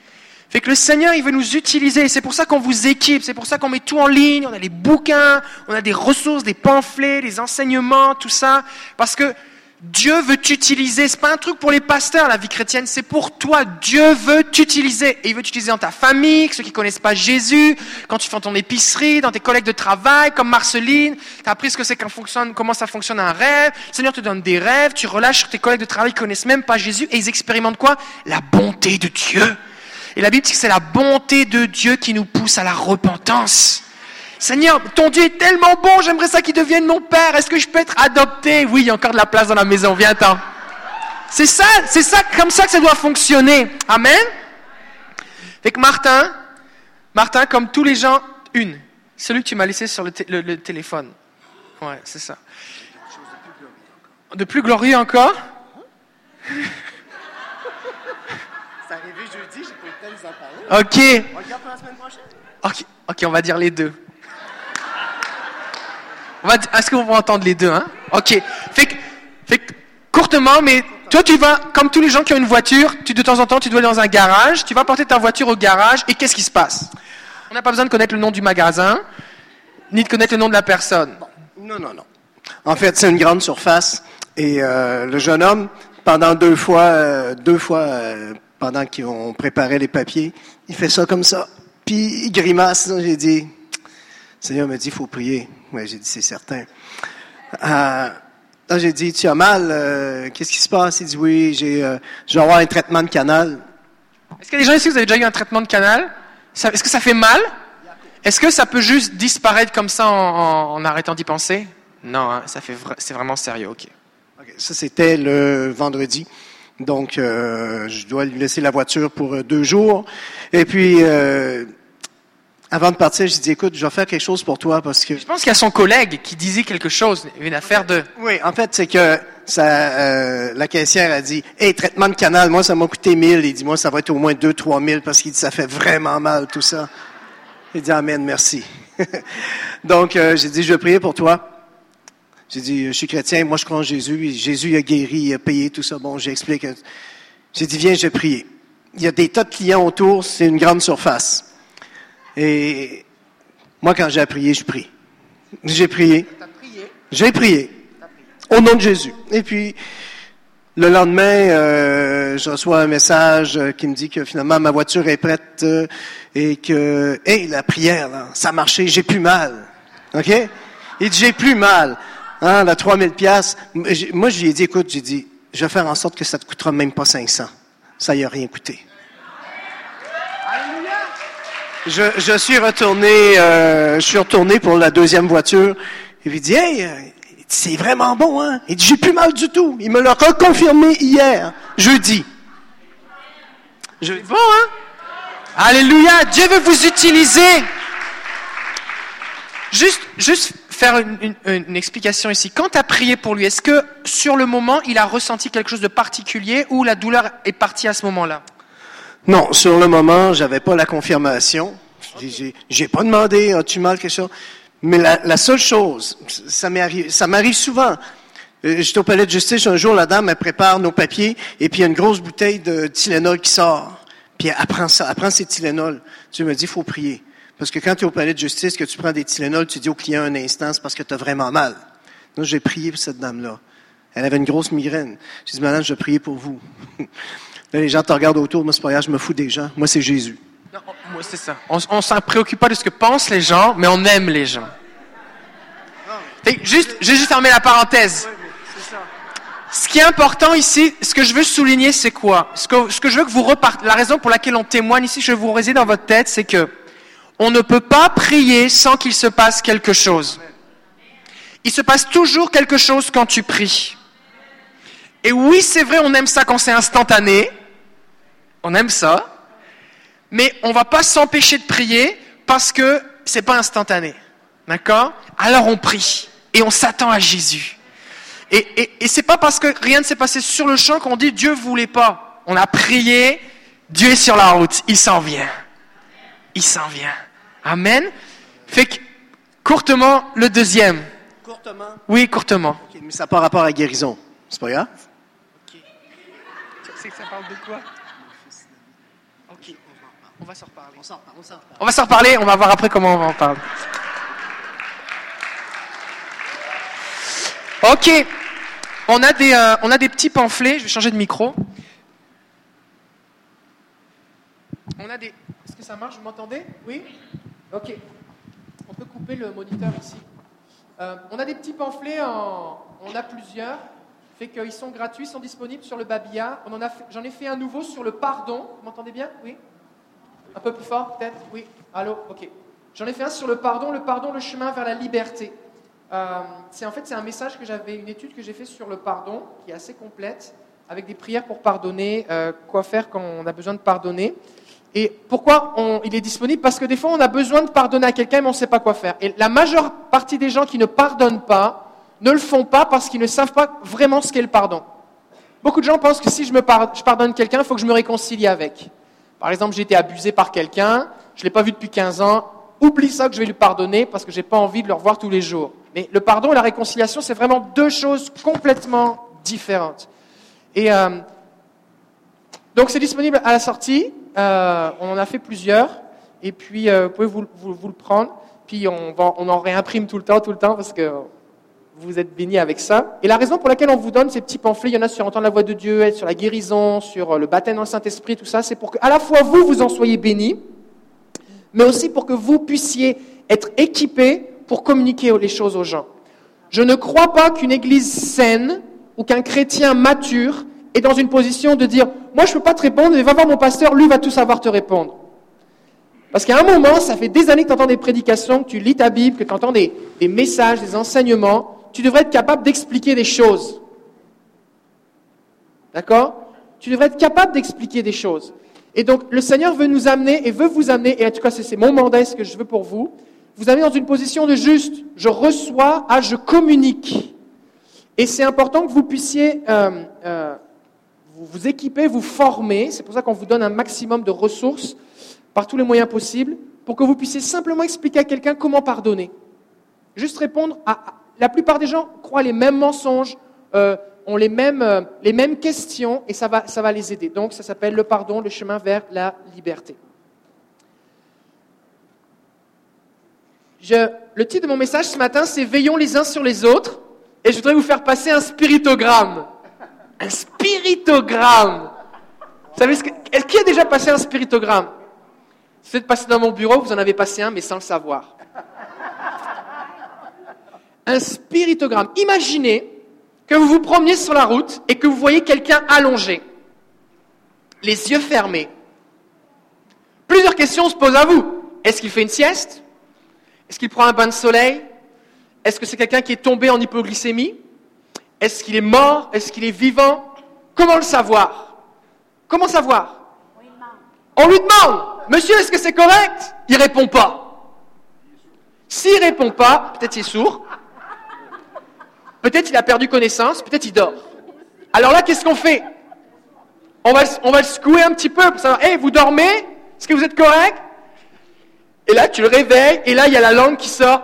Fait que le Seigneur, il veut nous utiliser. C'est pour ça qu'on vous équipe. C'est pour ça qu'on met tout en ligne. On a les bouquins, on a des ressources, des pamphlets, des enseignements, tout ça. Parce que Dieu veut t'utiliser. C'est pas un truc pour les pasteurs, la vie chrétienne. C'est pour toi. Dieu veut t'utiliser. Et il veut t'utiliser dans ta famille, ceux qui connaissent pas Jésus, quand tu fais ton épicerie, dans tes collègues de travail, comme Marceline. T'as appris ce que c'est qu'un fonctionne, comment ça fonctionne un rêve. Seigneur te donne des rêves. Tu relâches tes collègues de travail qui connaissent même pas Jésus et ils expérimentent quoi? La bonté de Dieu. Et la Bible dit que c'est la bonté de Dieu qui nous pousse à la repentance. Seigneur, ton Dieu est tellement bon, j'aimerais ça qu'il devienne mon père. Est-ce que je peux être adopté? Oui, il y a encore de la place dans la maison, viens-t'en. C'est ça, c'est ça, comme ça que ça doit fonctionner. Amen. Fait que Martin, Martin, comme tous les gens, une, celui que tu m'as laissé sur le, le, le téléphone. Ouais, c'est ça. De plus glorieux encore C'est arrivé jeudi, j'ai pas eu le temps de vous en parler. Ok. On regarde pour la semaine prochaine? Ok, ok, on va dire les deux. Est-ce qu'on va entendre les deux, hein? Ok. Fait que, fait que, courtement, mais toi, tu vas, comme tous les gens qui ont une voiture, tu, de temps en temps, tu dois aller dans un garage, tu vas porter ta voiture au garage, et qu'est-ce qui se passe? On n'a pas besoin de connaître le nom du magasin, ni de connaître le nom de la personne. Non, non, non. En fait, c'est une grande surface, et euh, le jeune homme, pendant deux fois, euh, deux fois, euh, pendant qu'on préparait les papiers, il fait ça comme ça. Puis il grimace. J'ai dit, Seigneur me dit, il faut prier. Oui, j'ai dit, c'est certain. Euh, là, j'ai dit, tu as mal, euh, qu'est-ce qui se passe? Il dit, oui, j'ai, euh, je vais avoir un traitement de canal. Est-ce qu'il y a des gens ici vous avez déjà eu un traitement de canal? Est-ce que ça fait mal? Est-ce que ça peut juste disparaître comme ça en, en, en arrêtant d'y penser? Non, hein, ça fait vra- c'est vraiment sérieux, ok. Ça, c'était le vendredi. Donc, euh, je dois lui laisser la voiture pour euh, deux jours. Et puis, euh, avant de partir, j'ai dit, écoute, je vais faire quelque chose pour toi parce que... Je pense qu'il y a son collègue qui disait quelque chose, une affaire de... Oui, en fait, c'est que ça, euh, la caissière a dit, hey, traitement de canal, moi, ça m'a coûté 1000. Il dit, moi, ça va être au moins 2 trois mille parce qu'il dit, ça fait vraiment mal, tout ça. Il dit, amen, merci. Donc, euh, j'ai dit, je vais prier pour toi. J'ai dit, je suis chrétien, moi, je crois en Jésus. Jésus a guéri, il a payé tout ça. Bon, j'explique. J'ai dit, viens, je vais prier. Il y a des tas de clients autour, c'est une grande surface. Et Moi, quand j'ai à prier, je prie. J'ai prié. J'ai prié. Au nom de Jésus. Et puis, le lendemain, euh, je reçois un message euh, qui me dit que finalement ma voiture est prête euh, et que, hey, la prière, ça a marché, j'ai plus mal. OK? Il dit, j'ai plus mal. Hein, la 3000 pièces. Moi, je lui ai dit, écoute, j'ai dit, je vais faire en sorte que ça te coûtera même pas 500. Ça y a rien coûté. Je, je suis retourné, euh, je suis retourné pour la deuxième voiture. Il lui dit, hey, euh, c'est vraiment bon, hein? Il dit, j'ai plus mal du tout. Il me l'a reconfirmé hier, jeudi. Je... Bon, hein? Alléluia! Dieu veut vous utiliser. Juste, juste faire une, une, une explication ici. Quand tu as prié pour lui, est-ce que sur le moment, il a ressenti quelque chose de particulier ou la douleur est partie à ce moment-là? Non, sur le moment, j'avais pas la confirmation. J'ai, j'ai pas demandé, as-tu mal quelque chose? Mais la, seule chose, ça m'arrive, souvent. Euh, J'étais au palais de justice un jour, la dame, elle prépare nos papiers, et puis il y a une grosse bouteille de Tylenol qui sort. Puis elle prend ça, elle prend ses Tylenol. Tu me dis, faut prier. Parce que quand tu es au palais de justice, que tu prends des Tylenol, tu dis au client un instant, c'est parce que tu as vraiment mal. Donc, j'ai prié pour cette dame-là. Elle avait une grosse migraine. J'ai dit, madame, je prier pour vous. Là, les gens te regardent autour. Moi, c'est pas grave, je me fous des gens. Moi, c'est Jésus. Non, on- moi, c'est ça. On, on s'en préoccupe pas de ce que pensent les gens, mais on aime les gens. Fait juste, j'ai juste fermé la parenthèse. Ce qui est important ici, ce que je veux souligner, c'est quoi? Ce que, ce que je veux que vous repartez, la raison pour laquelle on témoigne ici, je veux vous résider dans votre tête, c'est que on ne peut pas prier sans qu'il se passe quelque chose. Il se passe toujours quelque chose quand tu pries. Et oui, c'est vrai, on aime ça quand c'est instantané. On aime ça. Mais on va pas s'empêcher de prier parce que c'est pas instantané. D'accord? Alors on prie et on s'attend à Jésus. Et, et, et c'est pas parce que rien ne s'est passé sur le champ qu'on dit Dieu voulait pas. On a prié, Dieu est sur la route, il s'en vient. Il s'en vient. Amen. Fait que, courtement, le deuxième. Courtement. Oui, courtement. Mais ça n'a pas rapport à la guérison. C'est pas grave? Tu sais que ça parle de quoi? Va s'en reparler. On va s'en reparler, on va voir après comment on va en parler. Ok, on a des, euh, on a des petits pamphlets, je vais changer de micro. On a des... Est-ce que ça marche, vous m'entendez? Oui? Ok. On peut couper le moniteur ici. Euh, on a des petits pamphlets, en... on a plusieurs, fait qu'ils sont gratuits, sont disponibles sur le Babia. On en a fait- J'en ai fait un nouveau sur le pardon. Vous m'entendez bien? Oui? Un peu plus fort, peut-être? Oui. Allô? Ok. J'en ai fait un sur le pardon, le pardon, le chemin vers la liberté. Euh, c'est en fait c'est un message que j'avais, une étude que j'ai fait sur le pardon, qui est assez complète, avec des prières pour pardonner, euh, quoi faire quand on a besoin de pardonner. Et pourquoi il est disponible? Parce que des fois on a besoin de pardonner à quelqu'un mais on ne sait pas quoi faire. Et la majeure partie des gens qui ne pardonnent pas ne le font pas parce qu'ils ne savent pas vraiment ce qu'est le pardon. Beaucoup de gens pensent que si je, me je pardonne quelqu'un, il faut que je me réconcilie avec. Par exemple, j'ai été abusé par quelqu'un, je ne l'ai pas vu depuis 15 ans, oublie ça que je vais lui pardonner parce que je n'ai pas envie de le revoir tous les jours. Mais le pardon et la réconciliation, c'est vraiment deux choses complètement différentes. Et euh, donc c'est disponible à la sortie, euh, on en a fait plusieurs, et puis euh, vous pouvez vous, le prendre, puis on, on en réimprime tout le temps, tout le temps, parce que vous êtes bénis avec ça. Et la raison pour laquelle on vous donne ces petits pamphlets, il y en a sur entendre la voix de Dieu, sur la guérison, sur euh, le baptême dans le Saint-Esprit, tout ça, c'est pour que à la fois vous, vous en soyez bénis, mais aussi pour que vous puissiez être équipés pour communiquer les choses aux gens. Je ne crois pas qu'une église saine ou qu'un chrétien mature est dans une position de dire Moi, je ne peux pas te répondre, mais va voir mon pasteur, lui va tout savoir te répondre. Parce qu'à un moment, ça fait des années que tu entends des prédications, que tu lis ta Bible, que tu entends des, des messages, des enseignements. Tu devrais être capable d'expliquer des choses. D'accord? Tu devrais être capable d'expliquer des choses. Et donc, le Seigneur veut nous amener et veut vous amener, et en tout cas, c'est mon mandat, ce que je veux pour vous, vous amener dans une position de juste. Je reçois à je communique. Et c'est important que vous puissiez euh, euh, vous équiper, vous former. C'est pour ça qu'on vous donne un maximum de ressources par tous les moyens possibles pour que vous puissiez simplement expliquer à quelqu'un comment pardonner. Juste répondre à. La plupart des gens croient les mêmes mensonges, euh, ont les mêmes, euh, les mêmes questions et ça va, les aider. Donc ça s'appelle le pardon, le chemin vers la liberté. Le titre de mon message ce matin, c'est Veillons les uns sur les autres. Et je voudrais vous faire passer un spiritogramme. Un spiritogramme. Vous savez est-ce qui a déjà passé un spiritogramme? Si vous êtes passé dans mon bureau, vous en avez passé un, mais sans le savoir. Un spiritogramme. Imaginez que vous vous promeniez sur la route et que vous voyez quelqu'un allongé, les yeux fermés. Plusieurs questions se posent à vous. Est-ce qu'il fait une sieste? Est-ce qu'il prend un bain de soleil? Est-ce que c'est quelqu'un qui est tombé en hypoglycémie? Est-ce qu'il est mort? Est-ce qu'il est vivant? Comment le savoir? Comment savoir? On lui demande, monsieur, est-ce que c'est correct? Il répond pas. S'il répond pas, peut-être il est sourd, peut-être il a perdu connaissance, peut-être il dort. Alors là, qu'est-ce qu'on fait? On va, on va le secouer un petit peu pour savoir, hé, vous dormez? Est-ce que vous êtes correct? Et là, tu le réveilles, et là, il y a la langue qui sort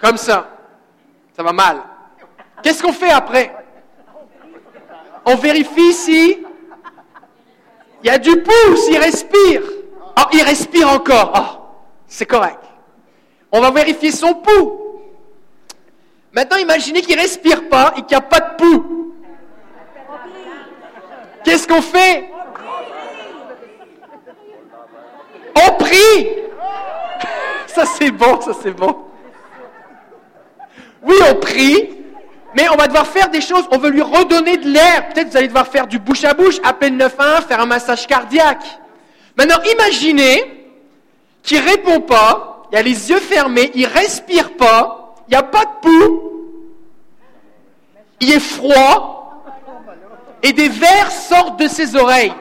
comme ça. Ça va mal. Qu'est-ce qu'on fait après? On vérifie si il y a du pouls, s'il respire. Oh, il respire encore. Oh, c'est correct. On va vérifier son pouls. Maintenant, imaginez qu'il respire pas et qu'il n'y a pas de pouls. Qu'est-ce qu'on fait? On prie. Ça c'est bon, ça c'est bon. Oui, on prie, mais on va devoir faire des choses. On veut lui redonner de l'air. Peut-être vous allez devoir faire du bouche à bouche, appel 911, faire un massage cardiaque. Maintenant, imaginez qu'il répond pas, il a les yeux fermés, il respire pas, il n'y a pas de pouls, il est froid, et des vers sortent de ses oreilles.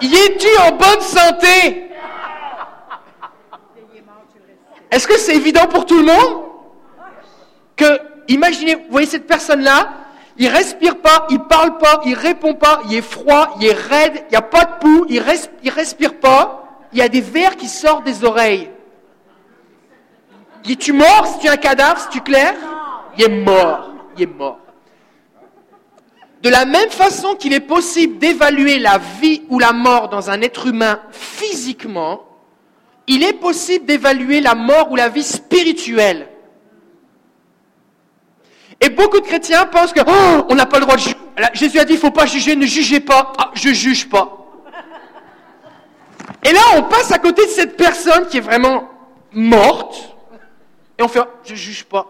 Y es-tu en bonne santé. Est-ce que c'est évident pour tout le monde? Que, imaginez, vous voyez cette personne-là, il respire pas, il parle pas, il répond pas, il est froid, il est raide, il n'y a pas de pouls, il, il respire pas, il y a des vers qui sortent des oreilles. Il tu mort si tu es un cadavre, si tu clair Il est mort. Il est mort. De la même façon qu'il est possible d'évaluer la vie ou la mort dans un être humain physiquement, il est possible d'évaluer la mort ou la vie spirituelle. Et beaucoup de chrétiens pensent que oh, on n'a pas le droit de juger. Jésus a dit il ne faut pas juger, ne jugez pas. Ah, je juge pas. Et là, on passe à côté de cette personne qui est vraiment morte et on fait, je juge pas.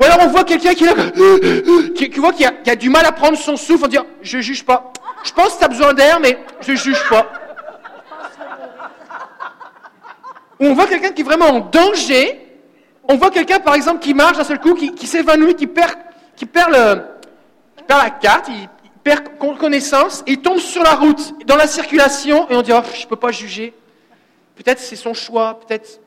Ou alors on voit quelqu'un qui, qui, voit qui a, du mal à prendre son souffle, on dit, je juge pas. Je pense que tu as besoin d'air, mais je juge pas. Ou on voit quelqu'un qui est vraiment en danger. On voit quelqu'un, par exemple, qui marche d'un seul coup, qui, s'évanouit, qui qui perd la carte, il, connaissance, il tombe sur la route, dans la circulation, et on dit, oh, je ne peux pas juger. Peut-être c'est son choix, peut-être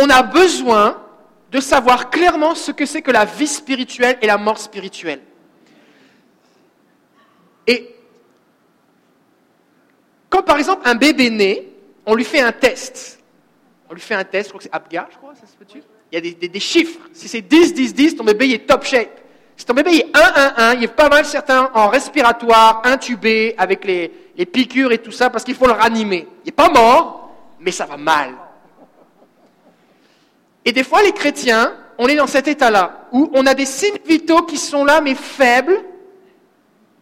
on a besoin de savoir clairement ce que c'est que la vie spirituelle et la mort spirituelle. Et quand par exemple un bébé naît, on lui fait un test. On lui fait un test, je crois que c'est Apgar, je crois, ça se peut-tu? Il y a des, chiffres. Si c'est 10, 10, 10, ton bébé est top shape. Si ton bébé est 1, 1, 1, il est pas mal certain en respiratoire, intubé, avec les, piqûres et tout ça, parce qu'il faut le ranimer. Il n'est pas mort, mais ça va mal. Et des fois, les chrétiens, on est dans cet état-là, où on a des signes vitaux qui sont là, mais faibles,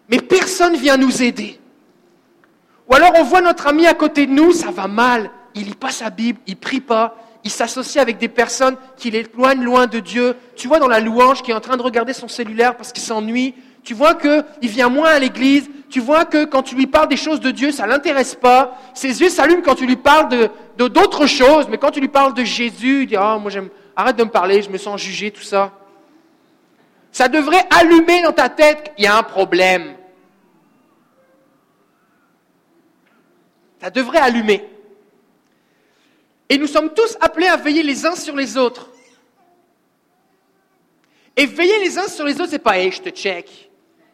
mais personne vient nous aider. Ou alors on voit notre ami à côté de nous, ça va mal, il lit pas sa Bible, il prie pas, il s'associe avec des personnes qui l'éloignent loin de Dieu. Tu vois dans la louange qui est en train de regarder son cellulaire parce qu'il s'ennuie, tu vois qu'il vient moins à l'église, tu vois que quand tu lui parles des choses de Dieu, ça ne l'intéresse pas. Ses yeux s'allument quand tu lui parles de, d'autres choses, mais quand tu lui parles de Jésus, il dit Ah, moi arrête de me parler, je me sens jugé, tout ça. Ça devrait allumer dans ta tête qu'il y a un problème. Ça devrait allumer. Et nous sommes tous appelés à veiller les uns sur les autres. Et veiller les uns sur les autres, c'est pas, hey, je te check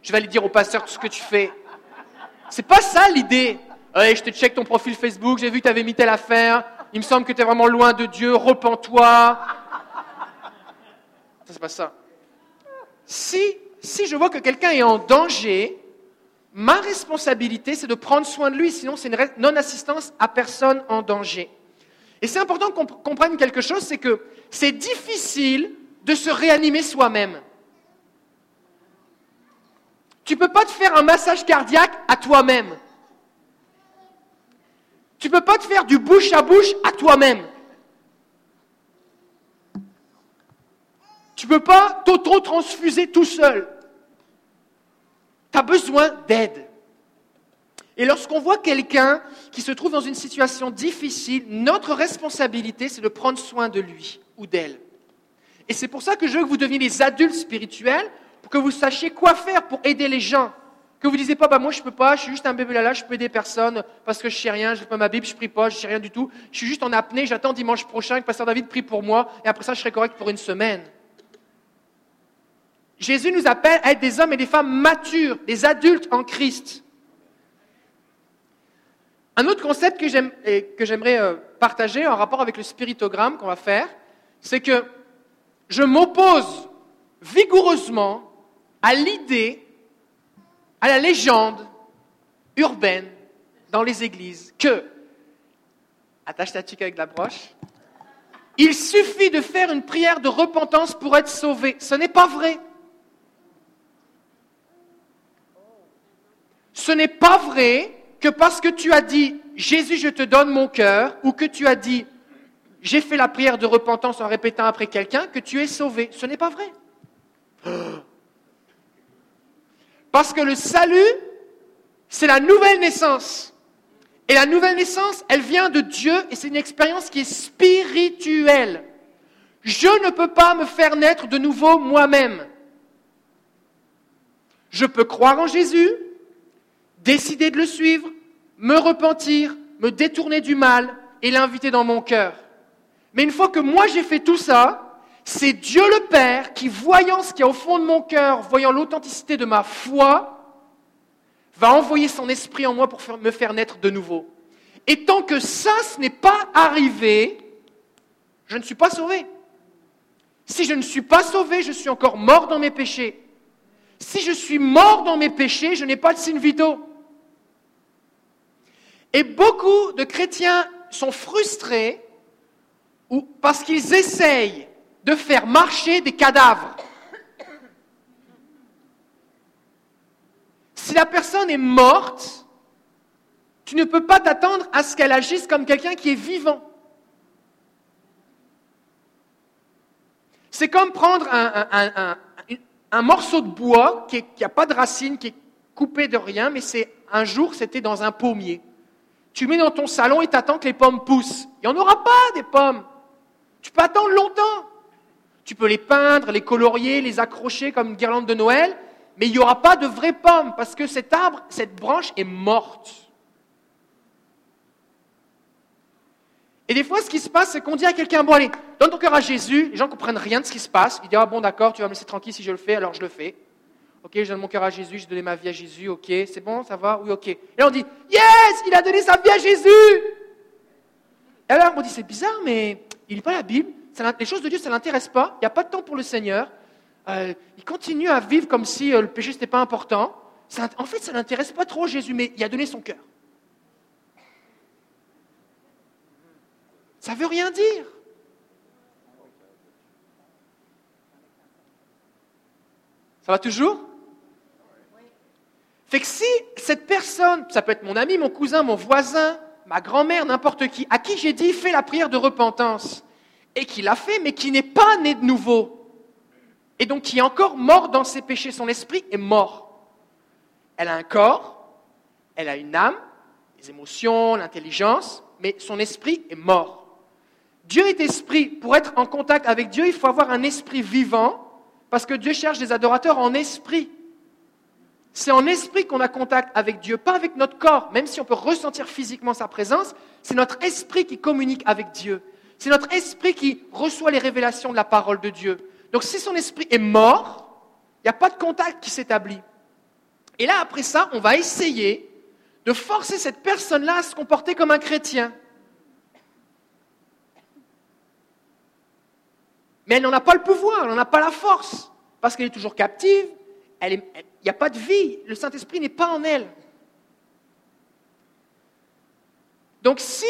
je vais aller dire au pasteur tout ce que tu fais. C'est pas ça l'idée. je te check ton profil Facebook, j'ai vu que tu avais mis telle affaire, il me semble que tu es vraiment loin de Dieu, repens-toi. Ça, c'est pas ça. Si, si je vois que quelqu'un est en danger, ma responsabilité, c'est de prendre soin de lui, sinon c'est une non-assistance à personne en danger. Et c'est important qu'on comprenne quelque chose, c'est que c'est difficile de se réanimer soi-même. Tu ne peux pas te faire un massage cardiaque à toi-même. Tu ne peux pas te faire du bouche à bouche à toi-même. Tu ne peux pas t'auto-transfuser tout seul. Tu as besoin d'aide. Et lorsqu'on voit quelqu'un qui se trouve dans une situation difficile, notre responsabilité, c'est de prendre soin de lui ou d'elle. Et c'est pour ça que je veux que vous deveniez des adultes spirituels, pour que vous sachiez quoi faire pour aider les gens. Que vous ne disiez pas, bah, moi je ne peux pas, je suis juste un bébé là, je peux aider personne parce que je ne sais rien, je ne pas ma Bible, je ne prie pas, je ne sais rien du tout. Je suis juste en apnée, j'attends dimanche prochain que Pasteur David prie pour moi, et après ça je serai correct pour une semaine. Jésus nous appelle à être des hommes et des femmes matures, des adultes en Christ. Un autre concept que j'aimerais euh, partager en rapport avec le spiritogramme qu'on va faire, c'est que je m'oppose vigoureusement à l'idée, à la légende urbaine dans les églises que, attache ta tique avec la broche, il suffit de faire une prière de repentance pour être sauvé. Ce n'est pas vrai. Ce n'est pas vrai que parce que tu as dit Jésus, je te donne mon cœur, ou que tu as dit j'ai fait la prière de repentance en répétant après quelqu'un, que tu es sauvé. Ce n'est pas vrai. Parce que le salut, c'est la nouvelle naissance. Et la nouvelle naissance, elle vient de Dieu et c'est une expérience qui est spirituelle. Je ne peux pas me faire naître de nouveau moi-même. Je peux croire en Jésus, décider de le suivre, me repentir, me détourner du mal et l'inviter dans mon cœur. Mais une fois que moi j'ai fait tout ça, c'est Dieu le Père qui, voyant ce qu'il y a au fond de mon cœur, voyant l'authenticité de ma foi, va envoyer son esprit en moi pour me faire naître de nouveau. Et tant que ça, ce n'est pas arrivé, je ne suis pas sauvé. Si je ne suis pas sauvé, je suis encore mort dans mes péchés. Si je suis mort dans mes péchés, je n'ai pas de signe vitaux. Et beaucoup de chrétiens sont frustrés parce qu'ils essayent de faire marcher des cadavres. Si la personne est morte, tu ne peux pas t'attendre à ce qu'elle agisse comme quelqu'un qui est vivant. C'est comme prendre un, morceau de bois qui n'a pas de racines, qui est coupé de rien, mais c'est un jour c'était dans un pommier tu mets dans ton salon et t'attends que les pommes poussent. Il n'y en aura pas des pommes. Tu peux attendre longtemps. Tu peux les peindre, les colorier, les accrocher comme une guirlande de Noël, mais il n'y aura pas de vraies pommes parce que cet arbre, cette branche est morte. Et des fois, ce qui se passe, c'est qu'on dit à quelqu'un, bon allez, donne ton cœur à Jésus, les gens ne comprennent rien de ce qui se passe, ils disent, ah bon d'accord, tu vas me laisser tranquille si je le fais, alors je le fais. Ok, je donne mon cœur à Jésus, je donne ma vie à Jésus, ok, c'est bon, ça va? Oui, ok. Et on dit, yes, il a donné sa vie à Jésus Et alors on dit, c'est bizarre, mais il lit pas la Bible, les choses de Dieu, ça l'intéresse pas, il n'y a pas de temps pour le Seigneur, euh, il continue à vivre comme si euh, le péché, n'était pas important. en fait, ça n'intéresse pas trop Jésus, mais il a donné son cœur. Ça veut rien dire. Ça va toujours? Fait que si cette personne, ça peut être mon ami, mon cousin, mon voisin, ma grand-mère, n'importe qui, à qui j'ai dit fais la prière de repentance, et qui l'a fait, mais qui n'est pas né de nouveau, et donc qui est encore mort dans ses péchés, son esprit est mort. Elle a un corps, elle a une âme, les émotions, l'intelligence, mais son esprit est mort. Dieu est esprit. Pour être en contact avec Dieu, il faut avoir un esprit vivant, parce que Dieu cherche des adorateurs en esprit. C'est en esprit qu'on a contact avec Dieu, pas avec notre corps, même si on peut ressentir physiquement sa présence, c'est notre esprit qui communique avec Dieu. C'est notre esprit qui reçoit les révélations de la parole de Dieu. Donc si son esprit est mort, il n'y a pas de contact qui s'établit. Et là, après ça, on va essayer de forcer cette personne-là à se comporter comme un chrétien. Mais elle n'en a pas le pouvoir, elle n'en a pas la force, parce qu'elle est toujours captive, il n'y a pas de vie. Le Saint-Esprit n'est pas en elle. Donc si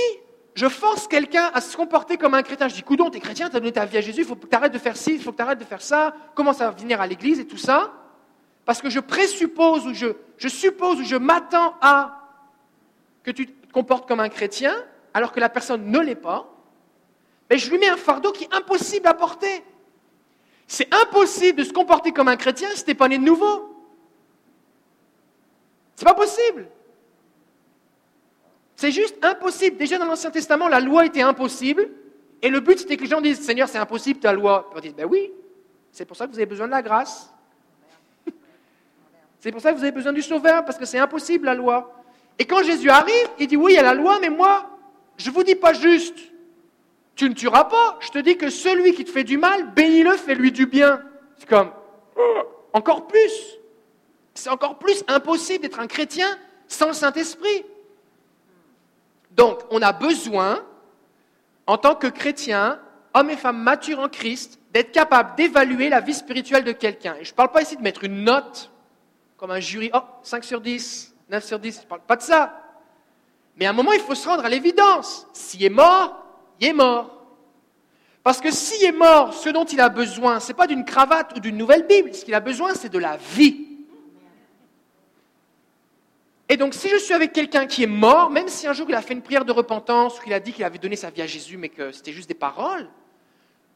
je force quelqu'un à se comporter comme un chrétien, je dis, coudon, t'es chrétien, t'as donné ta vie à Jésus, il faut que tu arrêtes de faire ci, il faut que tu arrêtes de faire ça, commence à venir à l'église et tout ça, parce que je présuppose ou je, je suppose ou je m'attends à que tu te comportes comme un chrétien, alors que la personne ne l'est pas, mais je lui mets un fardeau qui est impossible à porter. C'est impossible de se comporter comme un chrétien si tu n'es pas né de nouveau. C'est pas possible. C'est juste impossible. Déjà dans l'Ancien Testament, la loi était impossible. Et le but, c'était que les gens disent Seigneur, c'est impossible ta loi. Ils disent Ben oui, c'est pour ça que vous avez besoin de la grâce. c'est pour ça que vous avez besoin du Sauveur, parce que c'est impossible la loi. Et quand Jésus arrive, il dit Oui, il y a la loi, mais moi, je ne vous dis pas juste Tu ne tueras pas. Je te dis que celui qui te fait du mal, bénis-le, fais-lui du bien. C'est comme oh, Encore plus. C'est encore plus impossible d'être un chrétien sans le Saint-Esprit. Donc, on a besoin, en tant que chrétien, hommes et femmes matures en Christ, d'être capable d'évaluer la vie spirituelle de quelqu'un. Et je ne parle pas ici de mettre une note, comme un jury, oh, 5 sur 10, 9 sur 10, je ne parle pas de ça. Mais à un moment, il faut se rendre à l'évidence. S'il est mort, il est mort. Parce que s'il est mort, ce dont il a besoin, ce n'est pas d'une cravate ou d'une nouvelle Bible. Ce qu'il a besoin, c'est de la vie. Et donc, si je suis avec quelqu'un qui est mort, même si un jour il a fait une prière de repentance qu'il a dit qu'il avait donné sa vie à Jésus, mais que c'était juste des paroles,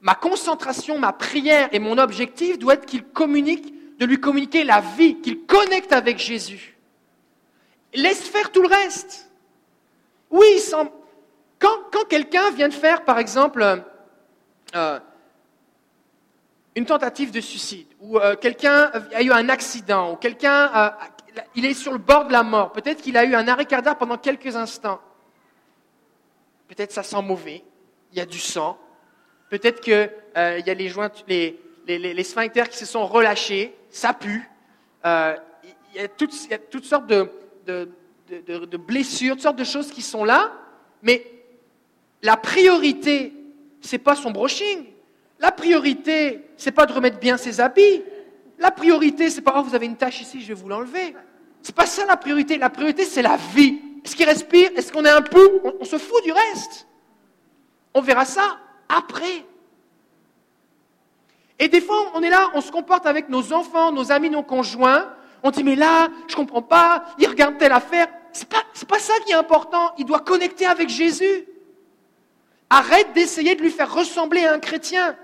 ma concentration, ma prière et mon objectif doit être qu'il communique, de lui communiquer la vie, qu'il connecte avec Jésus. Laisse faire tout le reste. Oui, quand, quelqu'un vient de faire, par exemple, euh, une tentative de suicide, ou euh, quelqu'un a eu un accident, ou quelqu'un est sur le bord de la mort. Peut-être qu'il a eu un arrêt cardiaque pendant quelques instants. Peut-être ça sent mauvais. Il y a du sang. Peut-être qu'il euh, y a les joints, sphincters qui se sont relâchés. Ça pue. Euh, il, y a toutes, sortes de, blessures, toutes sortes de choses qui sont là. Mais la priorité, c'est pas son brushing. La priorité, c'est pas de remettre bien ses habits. La priorité, c'est pas oh, vous avez une tâche ici, je vais vous l'enlever. C'est pas ça la priorité. La priorité, c'est la vie. Est-ce qu'il respire? Est-ce qu'on est un peu? On, se fout du reste. On verra ça après. Et des fois, on est là, on se comporte avec nos enfants, nos amis, nos conjoints. On dit, mais là, je comprends pas, il regarde telle affaire. C'est pas, pas ça qui est important. Il doit connecter avec Jésus. Arrête d'essayer de lui faire ressembler à un chrétien.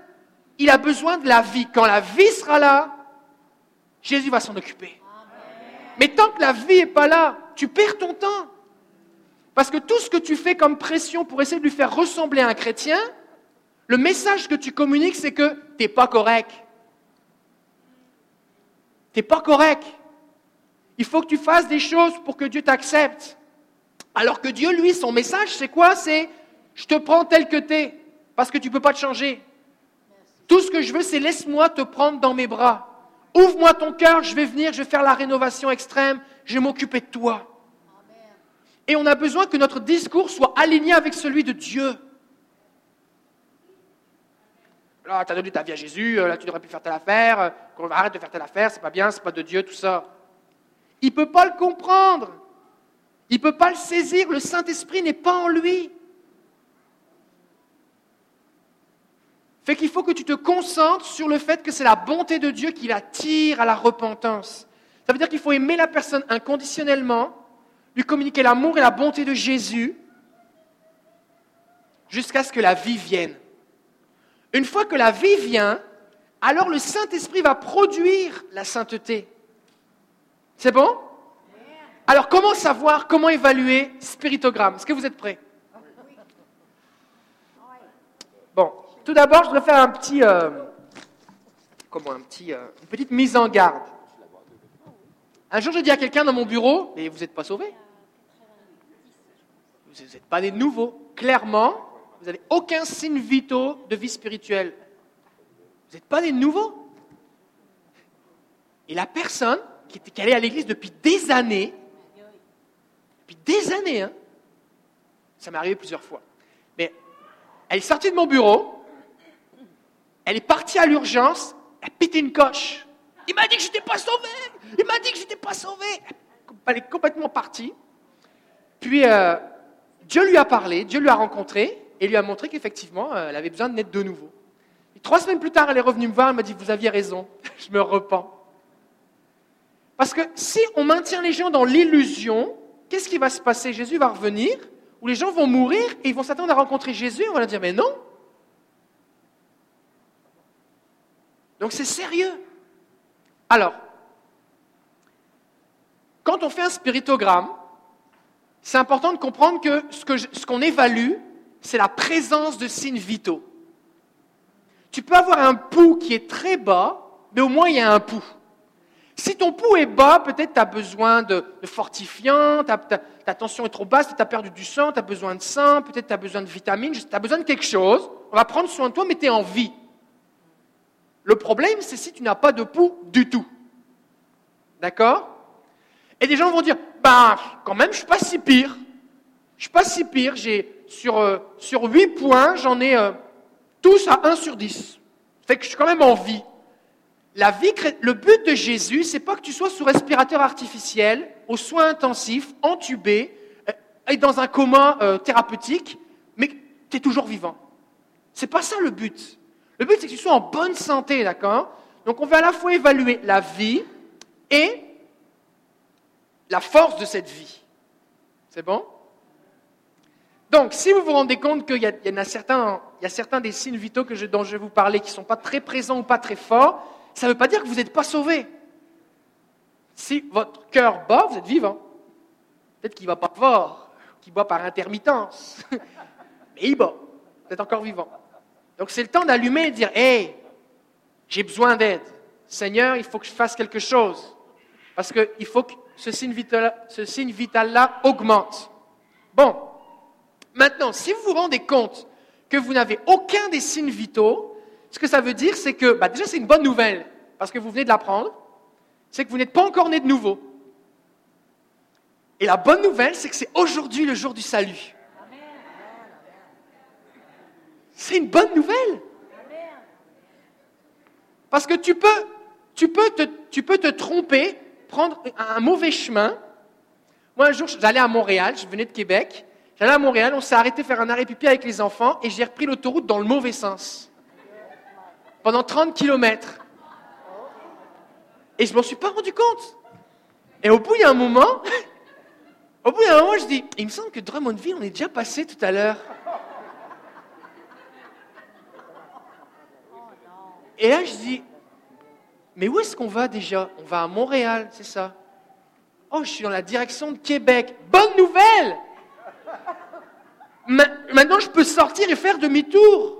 Il a besoin de la vie. Quand la vie sera là, Jésus va s'en occuper. Mais tant que la vie n'est pas là, tu perds ton temps. Parce que tout ce que tu fais comme pression pour essayer de lui faire ressembler à un chrétien, le message que tu communiques, c'est que tu n'es pas correct. Tu n'es pas correct. Il faut que tu fasses des choses pour que Dieu t'accepte. Alors que Dieu, lui, son message, c'est quoi? C'est je te prends tel que tu es, parce que tu ne peux pas te changer. Tout ce que je veux, c'est laisse-moi te prendre dans mes bras. Ouvre-moi ton cœur, je vais venir, je vais faire la rénovation extrême, je vais m'occuper de toi. Et on a besoin que notre discours soit aligné avec celui de Dieu. Là, tu as donné ta vie à Jésus, euh, là, tu devrais plus faire telle affaire, euh, arrête de faire telle affaire, c'est pas bien, c'est pas de Dieu, tout ça. Il ne peut pas le comprendre. Il ne peut pas le saisir. Le Saint-Esprit n'est pas en lui. Fait qu'il faut que tu te concentres sur le fait que c'est la bonté de Dieu qui l'attire à la repentance. Ça veut dire qu'il faut aimer la personne inconditionnellement, lui communiquer l'amour et la bonté de Jésus, jusqu'à ce que la vie vienne. Une fois que la vie vient, alors le Saint-Esprit va produire la sainteté. C'est bon? Alors comment savoir, comment évaluer? Spiritogramme Est-ce que vous êtes prêts Bon, tout d'abord, je voudrais faire un petit, euh, comment, un petit, euh, une petite mise en garde. Un jour, j'ai dit à quelqu'un dans mon bureau, mais vous n'êtes pas sauvé. Vous n'êtes pas des nouveaux. Clairement, vous n'avez aucun signe vitaux de vie spirituelle. Vous n'êtes pas des nouveaux. Et la personne qui était allée à l'église depuis des années, depuis des années, hein, ça m'est arrivé plusieurs fois, mais elle est sortie de mon bureau, elle est partie à l'urgence, elle a une coche. Il m'a dit que je n'étais pas sauvé. Il m'a dit que je n'étais pas sauvé. Elle est complètement partie. Puis euh, Dieu lui a parlé, Dieu lui a rencontré et lui a montré qu'effectivement, euh, elle avait besoin de naître de nouveau. Trois semaines plus tard, elle est revenue me voir, elle m'a dit, vous aviez raison, je me repens. Parce que si on maintient les gens dans l'illusion, qu'est-ce qui va se passer? Jésus va revenir, où les gens vont mourir et ils vont s'attendre à rencontrer Jésus, on va leur dire, mais non. Donc c'est sérieux. Alors, quand on fait un spiritogramme, c'est important de comprendre que ce qu'on évalue, c'est la présence de signes vitaux. Tu peux avoir un pouls qui est très bas, mais au moins il y a un pouls. Si ton pouls est bas, peut-être tu as besoin de, fortifiants, ta, tension est trop basse, tu as perdu du sang, tu as besoin de sang, peut-être tu as besoin de vitamines, tu as besoin de quelque chose. On va prendre soin de toi, mais tu es en vie. Le problème, c'est si tu n'as pas de pouls du tout. D'accord? Et des gens vont dire, ben, quand même, je ne suis pas si pire. Je suis pas si pire. J'ai, sur, euh, sur 8 points, j'en ai euh, tous à 1 sur 10. Fait que je suis quand même en vie. La vie, le but de Jésus, c'est pas que tu sois sous respirateur artificiel, aux soins intensifs, entubé, euh, et dans un coma euh, thérapeutique, mais tu es toujours vivant. C'est pas ça le but. Le but, c'est tu sois en bonne santé, d'accord? Donc on va à la fois évaluer la vie et la force de cette vie. C'est bon? Donc, si vous vous rendez compte qu'il y, a certains, des signes vitaux dont je vais vous parler qui ne sont pas très présents ou pas très forts, ça ne veut pas dire que vous n'êtes pas sauvé. Si votre cœur bat, vous êtes vivant. Peut-être qu'il ne va pas fort, qu'il bat par intermittence, mais il bat. Vous êtes encore vivant. Donc c'est le temps d'allumer et de dire Hé, j'ai besoin d'aide. Seigneur, il faut que je fasse quelque chose. Parce qu'il faut que ce signe vital-là augmente. Bon, maintenant, si vous vous rendez compte que vous n'avez aucun des signes vitaux, ce que ça veut dire, c'est que, bah, déjà, c'est une bonne nouvelle, parce que vous venez de l'apprendre, c'est que vous n'êtes pas encore né de nouveau. Et la bonne nouvelle, c'est que c'est aujourd'hui le jour du salut. C'est une bonne nouvelle. Parce que tu peux, te, tromper, prendre un mauvais chemin. Moi, un jour, j'allais à Montréal, je venais de Québec. J'allais à Montréal, on s'est arrêté faire un arrêt pipi avec les enfants et j'ai repris l'autoroute dans le mauvais sens pendant 30 kilomètres. Et je m'en suis pas rendu compte. Et au bout, il y a un moment, au bout d'un moment, je dis, il me semble que Drummondville, on est déjà passé tout à l'heure. Et là, je dis, mais où est-ce qu'on va déjà? On va à Montréal, c'est ça? Oh, je suis dans la direction de Québec. Bonne nouvelle Maintenant, je peux sortir et faire demi-tour.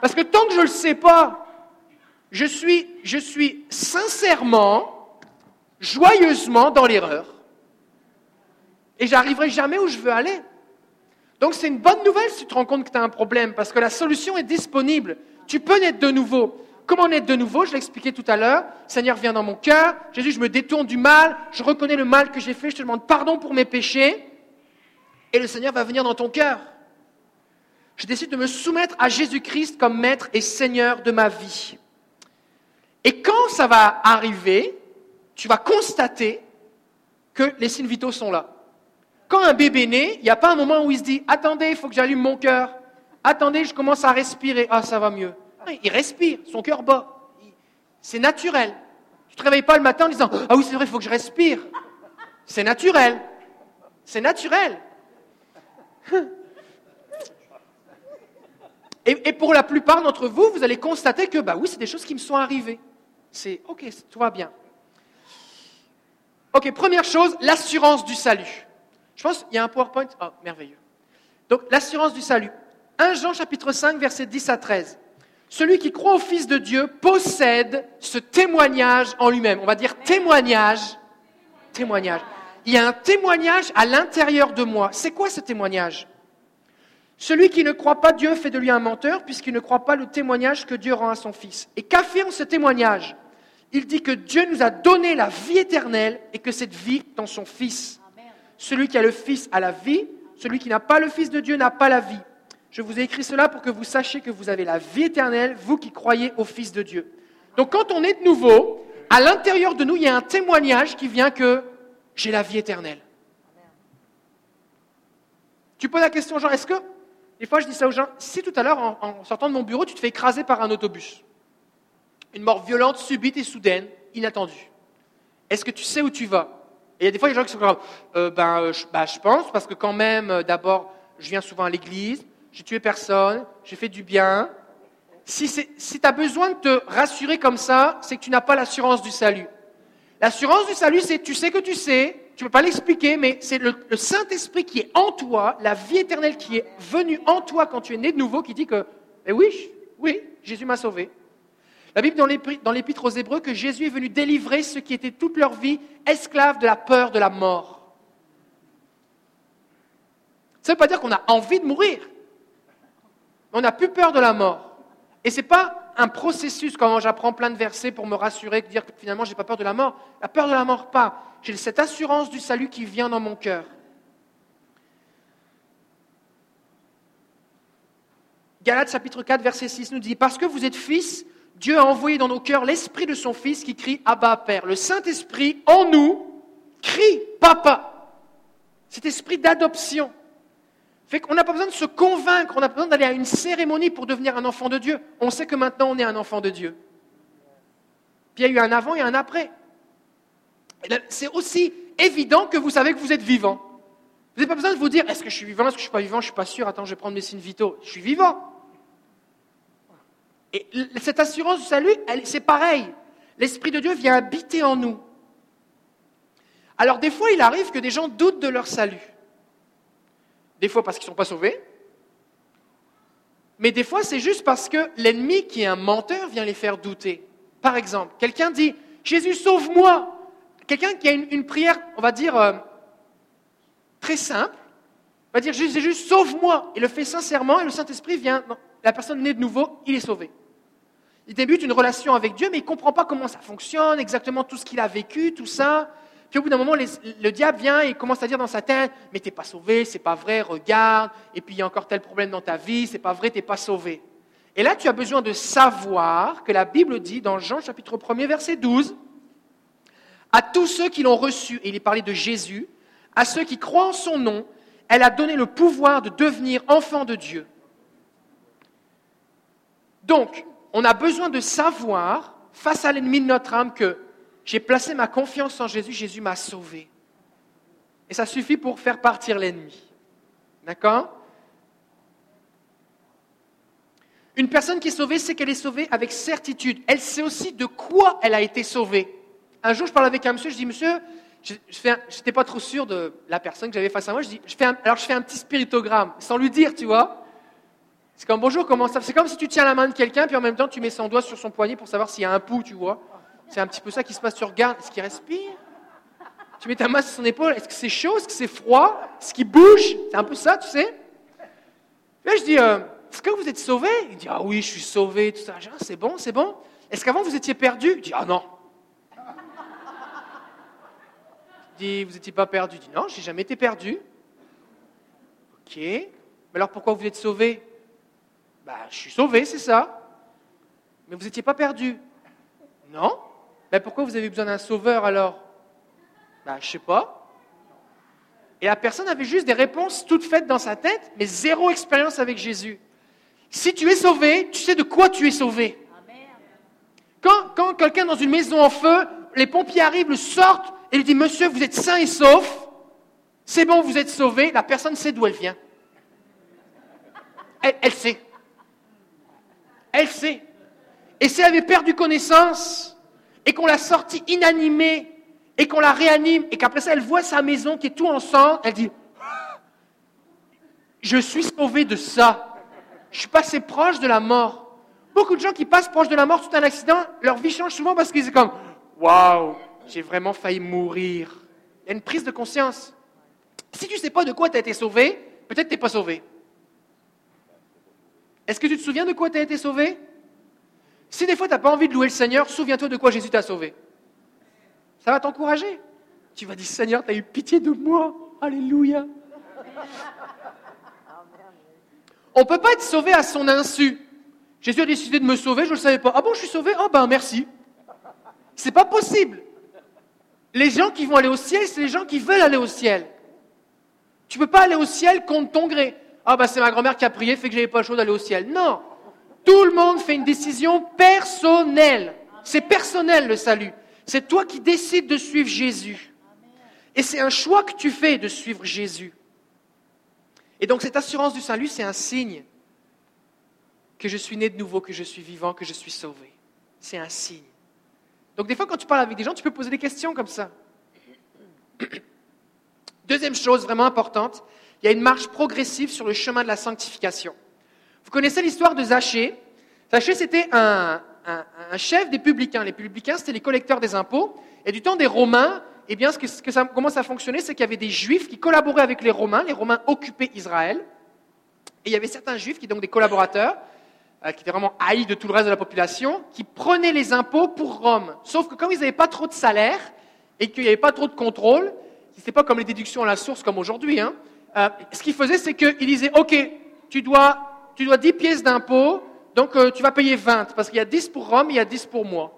Parce que tant que je ne le sais pas, je suis, je suis sincèrement, joyeusement dans l'erreur. Et j'arriverai jamais où je veux aller. Donc c'est une bonne nouvelle si tu te rends compte que tu as un problème, parce que la solution est disponible. Tu peux naître de nouveau. Comment naître de nouveau? Je l'ai expliqué tout à l'heure. Seigneur, viens dans mon cœur. Jésus, je me détourne du mal. Je reconnais le mal que j'ai fait. Je te demande pardon pour mes péchés. Et le Seigneur va venir dans ton cœur je décide de me soumettre à Jésus-Christ comme maître et seigneur de ma vie. Et quand ça va arriver, tu vas constater que les signes vitaux sont là. Quand un bébé naît, il n'y a pas un moment où il se dit Attendez, il faut que j'allume mon cœur. Attendez, je commence à respirer. Ah, ça va mieux. Il respire, son cœur bat. C'est naturel. Tu ne te réveilles pas le matin en disant Ah oui, c'est vrai, il faut que je respire. C'est naturel. C'est naturel. Et, pour la plupart d'entre vous, vous allez constater que, bah oui, c'est des choses qui me sont arrivées. C'est OK, tout va bien. OK, première chose, l'assurance du salut. Je pense qu'il y a un PowerPoint? Oh, merveilleux. Donc, l'assurance du salut. 1 Jean chapitre 5, versets 10 à 13. Celui qui croit au Fils de Dieu possède ce témoignage en lui-même. On va dire témoignage. Témoignage. Il y a un témoignage à l'intérieur de moi. C'est quoi ce témoignage? Celui qui ne croit pas Dieu fait de lui un menteur, puisqu'il ne croit pas le témoignage que Dieu rend à son Fils. Et qu'affirme ce témoignage? Il dit que Dieu nous a donné la vie éternelle et que cette vie est dans son Fils. Celui qui a le Fils a la vie, celui qui n'a pas le Fils de Dieu n'a pas la vie. Je vous ai écrit cela pour que vous sachiez que vous avez la vie éternelle, vous qui croyez au Fils de Dieu. Donc quand on est de nouveau, à l'intérieur de nous, il y a un témoignage qui vient que j'ai la vie éternelle. Tu poses la question, genre, est-ce que, des fois je dis ça aux gens, si tout à l'heure, en, sortant de mon bureau, tu te fais écraser par un autobus, une mort violente, subite et soudaine, inattendue, est-ce que tu sais où tu vas? Et il y a des fois, il y a des gens qui sont comme, euh, ben, euh, je, bah, je pense, parce que quand même, euh, d'abord, je viens souvent à l'église, j'ai tué personne, j'ai fait du bien. Si, si tu as besoin de te rassurer comme ça, c'est que tu n'as pas l'assurance du salut. L'assurance du salut, c'est tu sais que tu sais, tu ne peux pas l'expliquer, mais c'est le, le Saint-Esprit qui est en toi, la vie éternelle qui est venue en toi quand tu es né de nouveau, qui dit que, eh oui, oui, Jésus m'a sauvé. La Bible dans l'Épître aux Hébreux que Jésus est venu délivrer ceux qui étaient toute leur vie esclaves de la peur de la mort. Ça ne veut pas dire qu'on a envie de mourir. On n'a plus peur de la mort. Et ce n'est pas un processus quand j'apprends plein de versets pour me rassurer, dire que finalement je n'ai pas peur de la mort. La peur de la mort, pas. J'ai cette assurance du salut qui vient dans mon cœur. Galates chapitre 4, verset 6 nous dit, Parce que vous êtes fils, Dieu a envoyé dans nos cœurs l'esprit de son fils qui crie Abba Père. Le Saint-Esprit en nous crie Papa. Cet esprit d'adoption. Fait n'a pas besoin de se convaincre, on n'a pas besoin d'aller à une cérémonie pour devenir un enfant de Dieu. On sait que maintenant on est un enfant de Dieu. Puis il y a eu un avant et un après. C'est aussi évident que vous savez que vous êtes vivant. Vous n'avez pas besoin de vous dire est-ce que je suis vivant, est-ce que je ne suis pas vivant, je ne suis pas sûr, attends, je vais prendre mes signes vitaux. Je suis vivant. Et cette assurance du salut, c'est pareil. L'Esprit de Dieu vient habiter en nous. Alors des fois, il arrive que des gens doutent de leur salut. Des fois parce qu'ils ne sont pas sauvés. Mais des fois, c'est juste parce que l'ennemi, qui est un menteur, vient les faire douter. Par exemple, quelqu'un dit Jésus, sauve-moi. Quelqu'un qui a une, prière, on va dire, euh, très simple, va dire Jésus, sauve-moi. Et le fait sincèrement, et le Saint-Esprit vient. la personne née de nouveau, il est sauvé. Il débute une relation avec Dieu, mais il ne comprend pas comment ça fonctionne, exactement tout ce qu'il a vécu, tout ça. Puis au bout d'un moment, le diable vient et commence à dire dans sa tête, mais t'es pas sauvé, c'est pas vrai, regarde, et puis il y a encore tel problème dans ta vie, c'est pas vrai, t'es pas sauvé. Et là, tu as besoin de savoir que la Bible dit dans Jean chapitre 1er, verset 12, à tous ceux qui l'ont reçu, et il est parlé de Jésus, à ceux qui croient en son nom, elle a donné le pouvoir de devenir enfants de Dieu. Donc, on a besoin de savoir, face à l'ennemi de notre âme, que j'ai placé ma confiance en Jésus, Jésus m'a sauvé. Et ça suffit pour faire partir l'ennemi. D'accord? Une personne qui est sauvée sait qu'elle est sauvée avec certitude. Elle sait aussi de quoi elle a été sauvée. Un jour, je parle avec un monsieur, je dis, monsieur, je n'étais pas trop sûr de la personne que j'avais face à moi. Je fais alors je fais un petit spiritogramme, sans lui dire, tu vois. C'est comme bonjour, comment ça C'est comme si tu tiens la main de quelqu'un, puis en même temps tu mets son doigt sur son poignet pour savoir s'il y a un pouls, tu vois. C'est un petit peu ça qui se passe. Tu regardes, est-ce qu'il respire? Tu mets ta main sur son épaule, est-ce que c'est chaud? Est-ce que c'est froid? Est-ce qu'il bouge? C'est un peu ça, tu sais Là, je dis, euh, est-ce que vous êtes sauvé Il dit, ah oui, je suis sauvé, tout ça. Ah, c'est bon, c'est bon. Est-ce qu'avant vous étiez perdu? Il dit, ah non. Je dis, vous n'étiez pas perdu Il dit, non, j'ai jamais été perdu. Ok. Mais alors pourquoi vous êtes sauvé bah, je suis sauvé, c'est ça. Mais vous n'étiez pas perdu. Non Ben pourquoi vous avez besoin d'un sauveur alors? Bah, je sais pas. Et la personne avait juste des réponses toutes faites dans sa tête, mais zéro expérience avec Jésus. Si tu es sauvé, tu sais de quoi tu es sauvé. Quand, quand quelqu'un dans une maison en feu, les pompiers arrivent, le sortent et lui disent Monsieur, vous êtes sain et sauf, c'est bon, vous êtes sauvé, la personne sait d'où elle vient. Elle, elle sait. Elle sait. Et si elle avait perdu connaissance, et qu'on l'a sortie inanimée, et qu'on la réanime, et qu'après ça, elle voit sa maison qui est tout en sang, elle dit Je suis sauvé de ça. Je suis passé proche de la mort. Beaucoup de gens qui passent proche de la mort à un accident, leur vie change souvent parce qu'ils sont comme Waouh, j'ai vraiment failli mourir. Il y a une prise de conscience. Si tu ne sais pas de quoi tu as été sauvé, peut-être tu n'es pas sauvé. Est-ce que tu te souviens de quoi tu as été sauvé Si des fois tu n'as pas envie de louer le Seigneur, souviens-toi de quoi Jésus t'a sauvé. Ça va t'encourager. Tu vas dire Seigneur, tu as eu pitié de moi. Alléluia. On ne peut pas être sauvé à son insu. Jésus a décidé de me sauver, je ne le savais pas. Ah bon, je suis sauvé? Ah ben merci. C'est pas possible. Les gens qui vont aller au ciel, c'est les gens qui veulent aller au ciel. Tu peux pas aller au ciel contre ton gré. Ah bah c'est ma grand-mère qui a prié, fait que j'avais pas le choix d'aller au ciel. Non. Tout le monde fait une décision personnelle. C'est personnel le salut. C'est toi qui décides de suivre Jésus. Et c'est un choix que tu fais de suivre Jésus. Et donc cette assurance du salut, c'est un signe que je suis né de nouveau, que je suis vivant, que je suis sauvé. C'est un signe. Donc des fois, quand tu parles avec des gens, tu peux poser des questions comme ça. Deuxième chose vraiment importante, il y a une marche progressive sur le chemin de la sanctification. Vous connaissez l'histoire de Zachée. Zachée, c'était un, chef des publicains. Les publicains, c'était les collecteurs des impôts. Et du temps des Romains, eh bien, ce que, ça, comment ça fonctionnait, c'est qu'il y avait des Juifs qui collaboraient avec les Romains. Les Romains occupaient Israël. Et il y avait certains Juifs qui, donc des collaborateurs, euh, qui étaient vraiment haïs de tout le reste de la population, qui prenaient les impôts pour Rome. Sauf que comme ils n'avaient pas trop de salaire et qu'il n'y avait pas trop de contrôle, ce n'était pas comme les déductions à la source comme aujourd'hui, hein, euh, ce qu'ils faisaient, c'est qu'ils disaient, OK, tu dois, tu dois 10 pièces d'impôts, donc euh, tu vas payer 20, parce qu'il y a 10 pour Rome il y a 10 pour moi.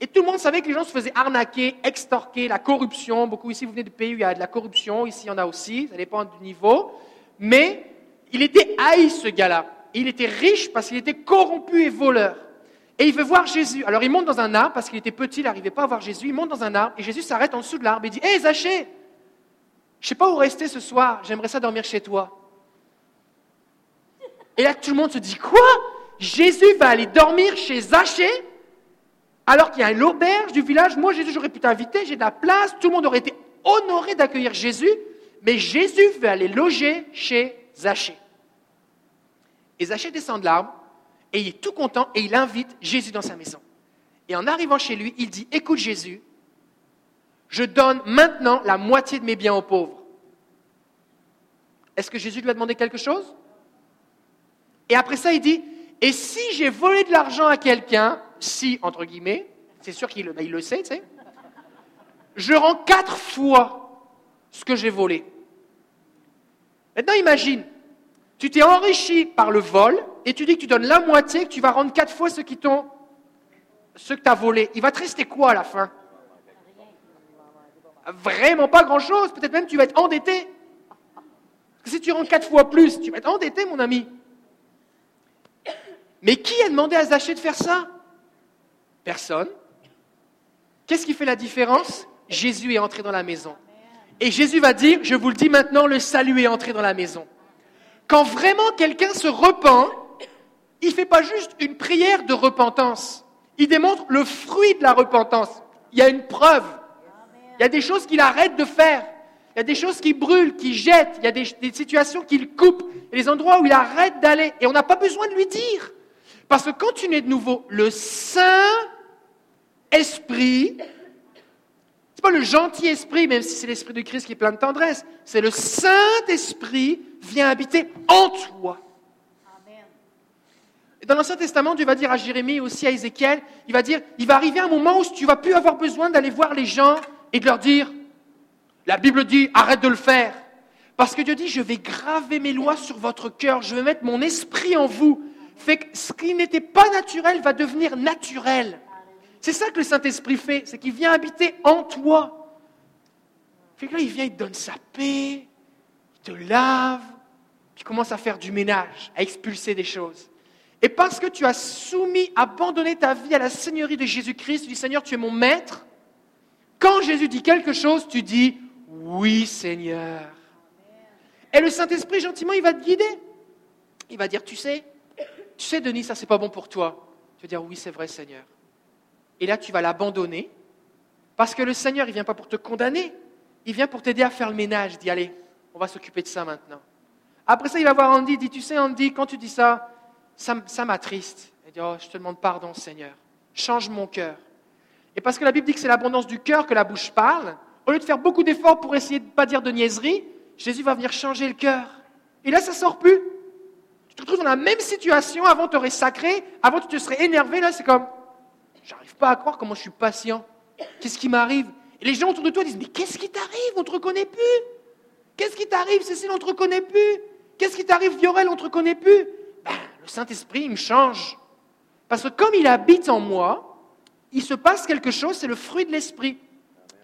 Et tout le monde savait que les gens se faisaient arnaquer, extorquer, la corruption. Beaucoup ici, vous venez de pays où il y a de la corruption, ici il y en a aussi, ça dépend du niveau. Mais il était haï, ce gars-là il était riche parce qu'il était corrompu et voleur. Et il veut voir Jésus. Alors il monte dans un arbre parce qu'il était petit, il n'arrivait pas à voir Jésus. Il monte dans un arbre et Jésus s'arrête en dessous de l'arbre et dit Hé Zachée, je ne sais pas où rester ce soir, j'aimerais ça dormir chez toi. Et là tout le monde se dit Quoi? Jésus va aller dormir chez Zachée? Alors qu'il y a une auberge du village. Moi, Jésus, j'aurais pu t'inviter, j'ai de la place, tout le monde aurait été honoré d'accueillir Jésus, mais Jésus veut aller loger chez Zachée. Et Zachée descend de l'arbre et il est tout content et il invite Jésus dans sa maison. Et en arrivant chez lui, il dit, écoute Jésus, je donne maintenant la moitié de mes biens aux pauvres. Est-ce que Jésus lui a demandé quelque chose? Et après ça, il dit, et si j'ai volé de l'argent à quelqu'un, si, entre guillemets, c'est sûr qu'il ben, le sait, tu sais, je rends quatre fois ce que j'ai volé. Maintenant, imagine, tu t'es enrichi par le vol et tu dis que tu donnes la moitié, que tu vas rendre quatre fois ce qui ce que tu as volé. Il va te rester quoi à la fin? Vraiment pas grand-chose. Peut-être même tu vas être endetté. si tu rends quatre fois plus, tu vas être endetté, mon ami. Mais qui a demandé à Zachée de faire ça? Personne. Qu'est-ce qui fait la différence? Jésus est entré dans la maison. Et Jésus va dire, je vous le dis maintenant, le salut est entré dans la maison. Quand vraiment quelqu'un se repent, il ne fait pas juste une prière de repentance. Il démontre le fruit de la repentance. Il y a une preuve. Il y a des choses qu'il arrête de faire. Il y a des choses qui brûlent, qui jettent. Il y a des, situations qu'il coupe. Il y a des endroits où il arrête d'aller. Et on n'a pas besoin de lui dire. Parce que quand tu nais de nouveau, le Saint-Esprit pas le gentil esprit, même si c'est l'esprit de Christ qui est plein de tendresse. C'est le Saint-Esprit vient habiter en toi. Et dans l'Ancien Testament, Dieu va dire à Jérémie, aussi à Ézéchiel, il va dire, il va arriver un moment où tu vas plus avoir besoin d'aller voir les gens et de leur dire, la Bible dit, arrête de le faire. Parce que Dieu dit, je vais graver mes lois sur votre cœur, je vais mettre mon esprit en vous. Fait que ce qui n'était pas naturel va devenir naturel. C'est ça que le Saint-Esprit fait, c'est qu'il vient habiter en toi. Fait que là, il vient, il te donne sa paix, il te lave, tu commences à faire du ménage, à expulser des choses. Et parce que tu as soumis, abandonné ta vie à la Seigneurie de Jésus-Christ, tu dis Seigneur, tu es mon maître. Quand Jésus dit quelque chose, tu dis oui, Seigneur. Et le Saint-Esprit, gentiment, il va te guider. Il va dire, tu sais, tu sais, Denis, ça c'est pas bon pour toi. Tu vas dire, oui, c'est vrai, Seigneur. Et là, tu vas l'abandonner. Parce que le Seigneur, il vient pas pour te condamner. Il vient pour t'aider à faire le ménage. Dit, allez, on va s'occuper de ça maintenant. Après ça, il va voir Andy. Il dit, tu sais, Andy, quand tu dis ça, ça, m'attriste. Il dit, oh, je te demande pardon, Seigneur. Change mon cœur. Et parce que la Bible dit que c'est l'abondance du cœur que la bouche parle, au lieu de faire beaucoup d'efforts pour essayer de ne pas dire de niaiserie, Jésus va venir changer le cœur. Et là, ça sort plus. Tu te retrouves dans la même situation. Avant, tu aurais sacré. Avant, tu te serais énervé. Là, c'est comme, J'arrive pas à croire comment je suis patient. Qu'est-ce qui m'arrive? Et les gens autour de toi disent Mais qu'est-ce qui t'arrive? On ne te reconnaît plus. Qu'est-ce qui t'arrive, Cécile? On ne te reconnaît plus. Qu'est-ce qui t'arrive, Viorel? On ne te reconnaît plus. Ben, le Saint-Esprit, il me change. Parce que comme il habite en moi, il se passe quelque chose, c'est le fruit de l'esprit.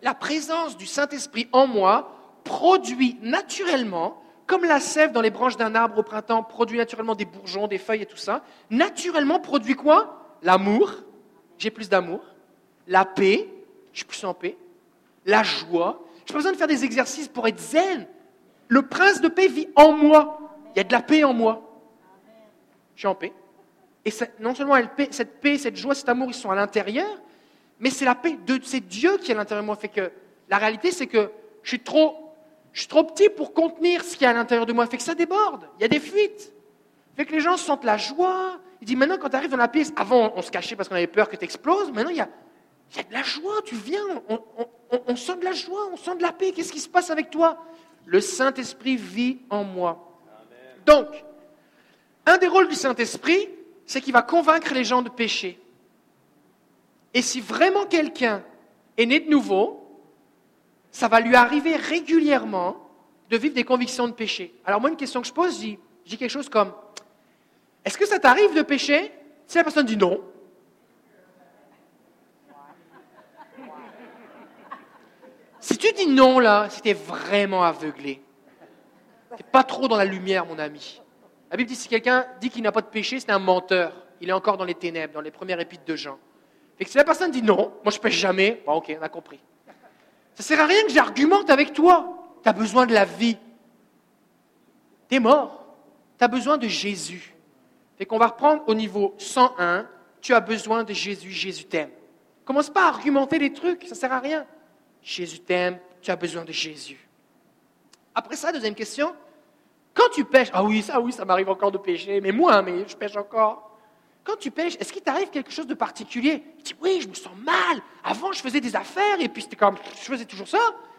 La présence du Saint-Esprit en moi produit naturellement, comme la sève dans les branches d'un arbre au printemps produit naturellement des bourgeons, des feuilles et tout ça, naturellement produit quoi? L'amour, j'ai plus d'amour, la paix, je suis plus en paix, la joie. Je n'ai pas besoin de faire des exercices pour être zen. Le prince de paix vit en moi. Il y a de la paix en moi. Je suis en paix. Et non seulement cette paix, cette joie, cet amour, ils sont à l'intérieur, mais c'est la paix de c'est Dieu qui est à l'intérieur de moi. Fait que la réalité, c'est que je suis trop, je suis trop petit pour contenir ce qui est à l'intérieur de moi. Fait que ça déborde. Il y a des fuites. Fait que les gens sentent la joie. Il dit maintenant, quand tu arrives dans la pièce, avant on se cachait parce qu'on avait peur que tu exploses. Maintenant, il y a, il y a de la joie. Tu viens, on, on sent de la joie, on sent de la paix. Qu'est-ce qui se passe avec toi? Le Saint-Esprit vit en moi. Donc, un des rôles du Saint-Esprit, c'est qu'il va convaincre les gens de pécher. Et si vraiment quelqu'un est né de nouveau, ça va lui arriver régulièrement de vivre des convictions de péché. Alors moi, une question que je pose, je dis, quelque chose comme, est-ce que ça t'arrive de pécher Si la personne dit non, si tu dis non là, es vraiment aveuglé, tu pas trop dans la lumière, mon ami. La Bible dit si quelqu'un dit qu'il n'a pas de péché, c'est un menteur. Il est encore dans les ténèbres, dans les premières épîtres de Jean. Et que si la personne dit non, moi je pêche jamais, bon ok, on a compris. Ça sert à rien que j'argumente avec toi. Tu as besoin de la vie. Tu es mort. Tu as besoin de Jésus. Et qu'on va reprendre au niveau 101. Tu as besoin de Jésus, Jésus t'aime. Commence pas à argumenter les trucs, ça sert à rien. Jésus t'aime, tu as besoin de Jésus. Après ça, deuxième question, quand tu pêches, ah oui, ça, oui, ça m'arrive encore de pêcher, mais moi, mais je pêche encore. Tu pêches, est-ce qu'il t'arrive quelque chose de particulier? Tu dis, oui, je me sens mal. Avant, je faisais des affaires et puis c'était comme, je faisais toujours ça.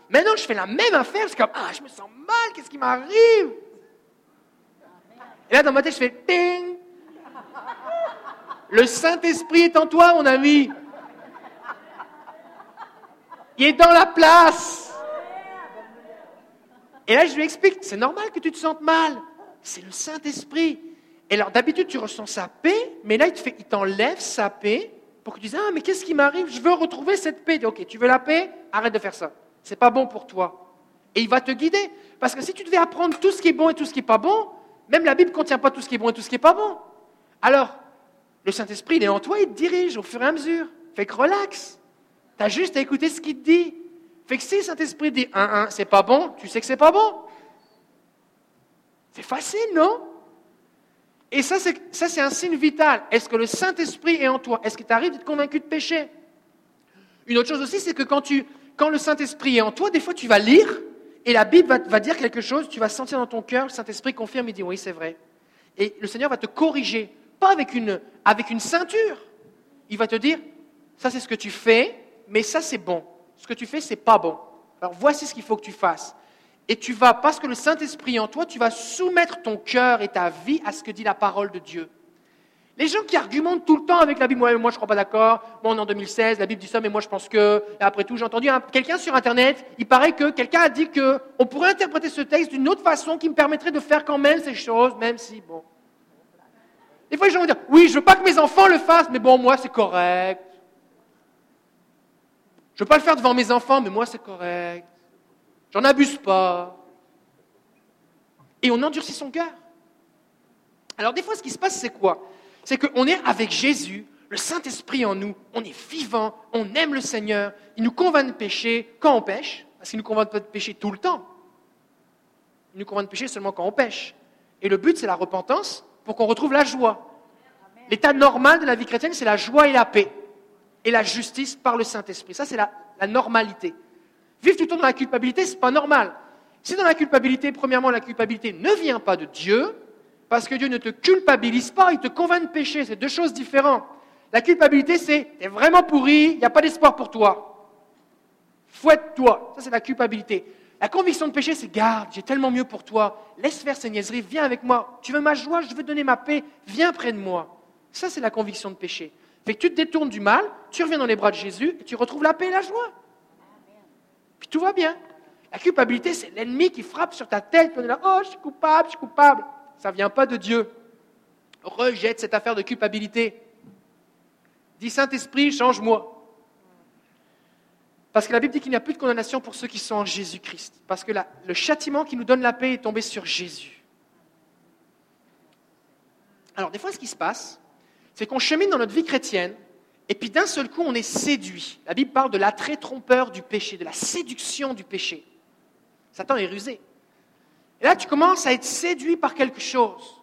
Maintenant, je fais la même affaire, c'est comme, ah, je me sens mal, qu'est-ce qui m'arrive? Et là, dans ma tête, je fais, ding Le Saint-Esprit est en toi, mon ami. Il est dans la place. Et là, je lui explique, c'est normal que tu te sentes mal. C'est le Saint-Esprit. Et alors, d'habitude, tu ressens sa paix, mais là, il, te il t'enlève sa paix pour que tu dises, ah, mais qu'est-ce qui m'arrive? Je veux retrouver cette paix. ok, tu veux la paix? Arrête de faire ça. C'est pas bon pour toi. Et il va te guider. Parce que si tu devais apprendre tout ce qui est bon et tout ce qui n'est pas bon, même la Bible ne contient pas tout ce qui est bon et tout ce qui n'est pas bon. Alors, le Saint-Esprit, il est en toi, il te dirige au fur et à mesure. Fait que relax. Tu as juste à écouter ce qu'il te dit. Fait que si le Saint-Esprit dit un, un, c'est pas bon, tu sais que c'est pas bon. C'est facile, non? Et ça, c'est un signe vital. Est-ce que le Saint-Esprit est en toi? Est-ce qu'il t'arrive d'être convaincu de péché? Une autre chose aussi, c'est que quand, le Saint-Esprit est en toi, des fois, tu vas lire et la Bible va, va dire quelque chose, tu vas sentir dans ton cœur, le Saint-Esprit confirme, il dit oui, c'est vrai. Et le Seigneur va te corriger, pas avec une, avec une ceinture. Il va te dire, ça c'est ce que tu fais, mais ça c'est bon ce que tu fais, c'est pas bon. Alors voici ce qu'il faut que tu fasses. Et tu vas, parce que le Saint-Esprit en toi, tu vas soumettre ton cœur et ta vie à ce que dit la parole de Dieu. Les gens qui argumentent tout le temps avec la Bible, moi, je ne crois pas d'accord, moi on est en 2016, la Bible dit ça, mais moi je pense que, après tout, j'ai entendu quelqu'un sur Internet, il paraît que quelqu'un a dit qu'on pourrait interpréter ce texte d'une autre façon qui me permettrait de faire quand même ces choses, même si, bon. Des fois les gens vont dire, oui, je veux pas que mes enfants le fassent, mais bon, moi c'est correct. Je ne veux pas le faire devant mes enfants, mais moi c'est correct. J'en abuse pas. Et on endurcit son cœur. Alors des fois, ce qui se passe, c'est quoi? C'est qu'on est avec Jésus, le Saint-Esprit en nous, on est vivant, on aime le Seigneur, il nous convainc de pécher quand on pêche, parce qu'il ne nous convainc pas de pécher tout le temps. Il nous convainc de pécher seulement quand on pêche. Et le but, c'est la repentance pour qu'on retrouve la joie. L'état normal de la vie chrétienne, c'est la joie et la paix et la justice par le Saint-Esprit. Ça, c'est la, normalité. Vivre tout le temps dans la culpabilité, ce n'est pas normal. Si dans la culpabilité, premièrement, la culpabilité ne vient pas de Dieu, parce que Dieu ne te culpabilise pas, il te convainc de pécher, c'est deux choses différentes. La culpabilité, c'est t'es vraiment pourri, il n'y a pas d'espoir pour toi. Fouette-toi. Ça, c'est la culpabilité. La conviction de péché, c'est garde, j'ai tellement mieux pour toi, laisse faire ces niaiseries, viens avec moi. Tu veux ma joie, je veux donner ma paix, viens près de moi. Ça, c'est la conviction de péché. Fait que tu te détournes du mal, tu reviens dans les bras de Jésus tu retrouves la paix et la joie. Puis tout va bien. La culpabilité, c'est l'ennemi qui frappe sur ta tête. On est là, oh, je suis coupable, je suis coupable. Ça ne vient pas de Dieu. Rejette cette affaire de culpabilité. Dis Saint-Esprit, change-moi. Parce que la Bible dit qu'il n'y a plus de condamnation pour ceux qui sont en Jésus-Christ. Parce que le châtiment qui nous donne la paix est tombé sur Jésus. Alors, des fois, ce qui se passe, c'est qu'on chemine dans notre vie chrétienne, et puis d'un seul coup, on est séduit. La Bible parle de l'attrait trompeur du péché, de la séduction du péché. Satan est rusé. Et là, tu commences à être séduit par quelque chose.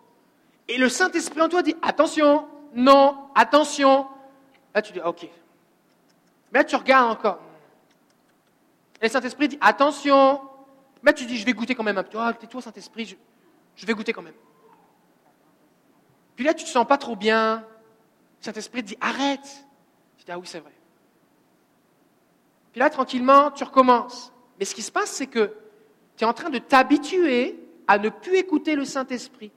Et le Saint-Esprit en toi dit attention, non, attention. Là, tu dis ok. Mais là, tu regardes encore. Et le Saint-Esprit dit attention. Mais là, tu dis je vais goûter quand même un peu. Ah, tais-toi, Saint-Esprit, je, je vais goûter quand même. Puis là, tu te sens pas trop bien. Le Saint-Esprit te dit arrête. Ah oui, c'est vrai. Puis là, tranquillement, tu recommences. Mais ce qui se passe, c'est que tu es en train de t'habituer à ne plus écouter le Saint-Esprit.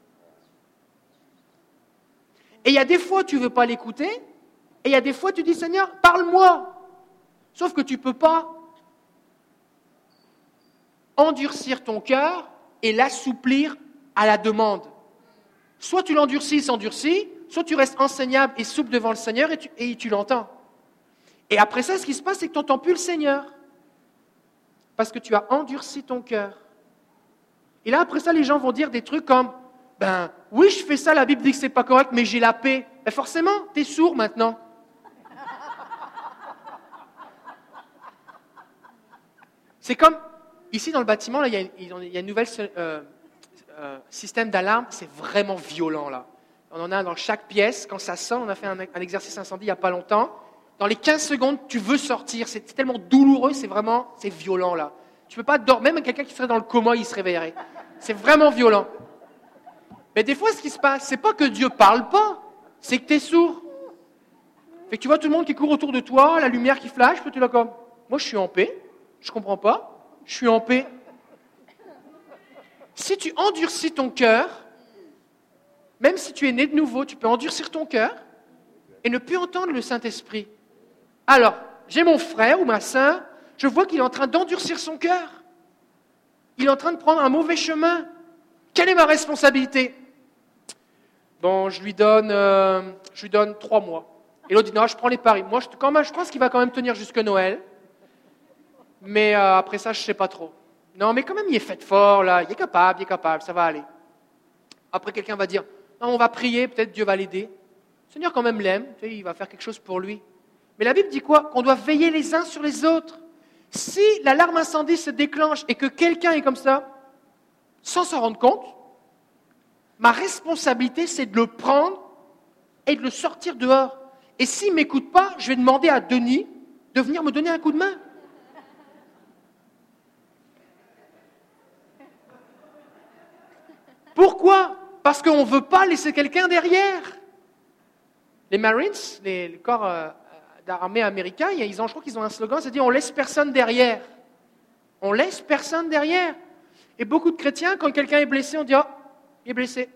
Et il y a des fois, tu ne veux pas l'écouter, et il y a des fois, tu dis, Seigneur, parle-moi. Sauf que tu ne peux pas endurcir ton cœur et l'assouplir à la demande. Soit tu l'endurcis, s'endurcit, soit tu restes enseignable et souple devant le Seigneur et tu l'entends. Et après ça, ce qui se passe, c'est que tu n'entends plus le Seigneur. Parce que tu as endurci ton cœur. Et là, après ça, les gens vont dire des trucs comme Ben oui, je fais ça, la Bible dit que c'est pas correct, mais j'ai la paix. Ben forcément, tu es sourd maintenant. C'est comme ici dans le bâtiment, là, il y a, y un nouvel euh, euh, système d'alarme, c'est vraiment violent là. On en a dans chaque pièce. Quand ça sonne, on a fait un, un exercice incendie il n'y a pas longtemps. Dans les 15 secondes, tu veux sortir. C'est tellement douloureux, c'est vraiment, c'est violent là. Tu peux pas dormir. Même quelqu'un qui serait dans le coma, il se réveillerait. C'est vraiment violent. Mais des fois, ce qui se passe, c'est pas que Dieu parle pas, c'est que tu es sourd. Fait tu vois tout le monde qui court autour de toi, la lumière qui flash, puis tu là comme, moi je suis en paix, je comprends pas, je suis en paix. Si tu endurcis ton cœur, même si tu es né de nouveau, tu peux endurcir ton cœur et ne plus entendre le Saint-Esprit. Alors, j'ai mon frère ou ma sœur, je vois qu'il est en train d'endurcir son cœur. Il est en train de prendre un mauvais chemin. Quelle est ma responsabilité? Bon, je lui donne, euh, je lui donne trois mois. Et l'autre dit non, je prends les paris. Moi, je, quand même, je pense qu'il va quand même tenir jusque Noël. Mais euh, après ça, je ne sais pas trop. Non, mais quand même, il est fait fort, là. Il est capable, il est capable, ça va aller. Après, quelqu'un va dire non, on va prier, peut-être Dieu va l'aider. Le Seigneur, quand même, l'aime. Il va faire quelque chose pour lui. Mais la Bible dit quoi Qu'on doit veiller les uns sur les autres. Si l'alarme incendie se déclenche et que quelqu'un est comme ça, sans s'en rendre compte, ma responsabilité, c'est de le prendre et de le sortir dehors. Et s'il ne m'écoute pas, je vais demander à Denis de venir me donner un coup de main. Pourquoi Parce qu'on ne veut pas laisser quelqu'un derrière. Les Marines, les, corps euh, d'armée américains, ils ont, je crois qu'ils ont un slogan, c'est dire on laisse personne derrière. On laisse personne derrière. Et beaucoup de chrétiens, quand quelqu'un est blessé, on dit oh, il est blessé.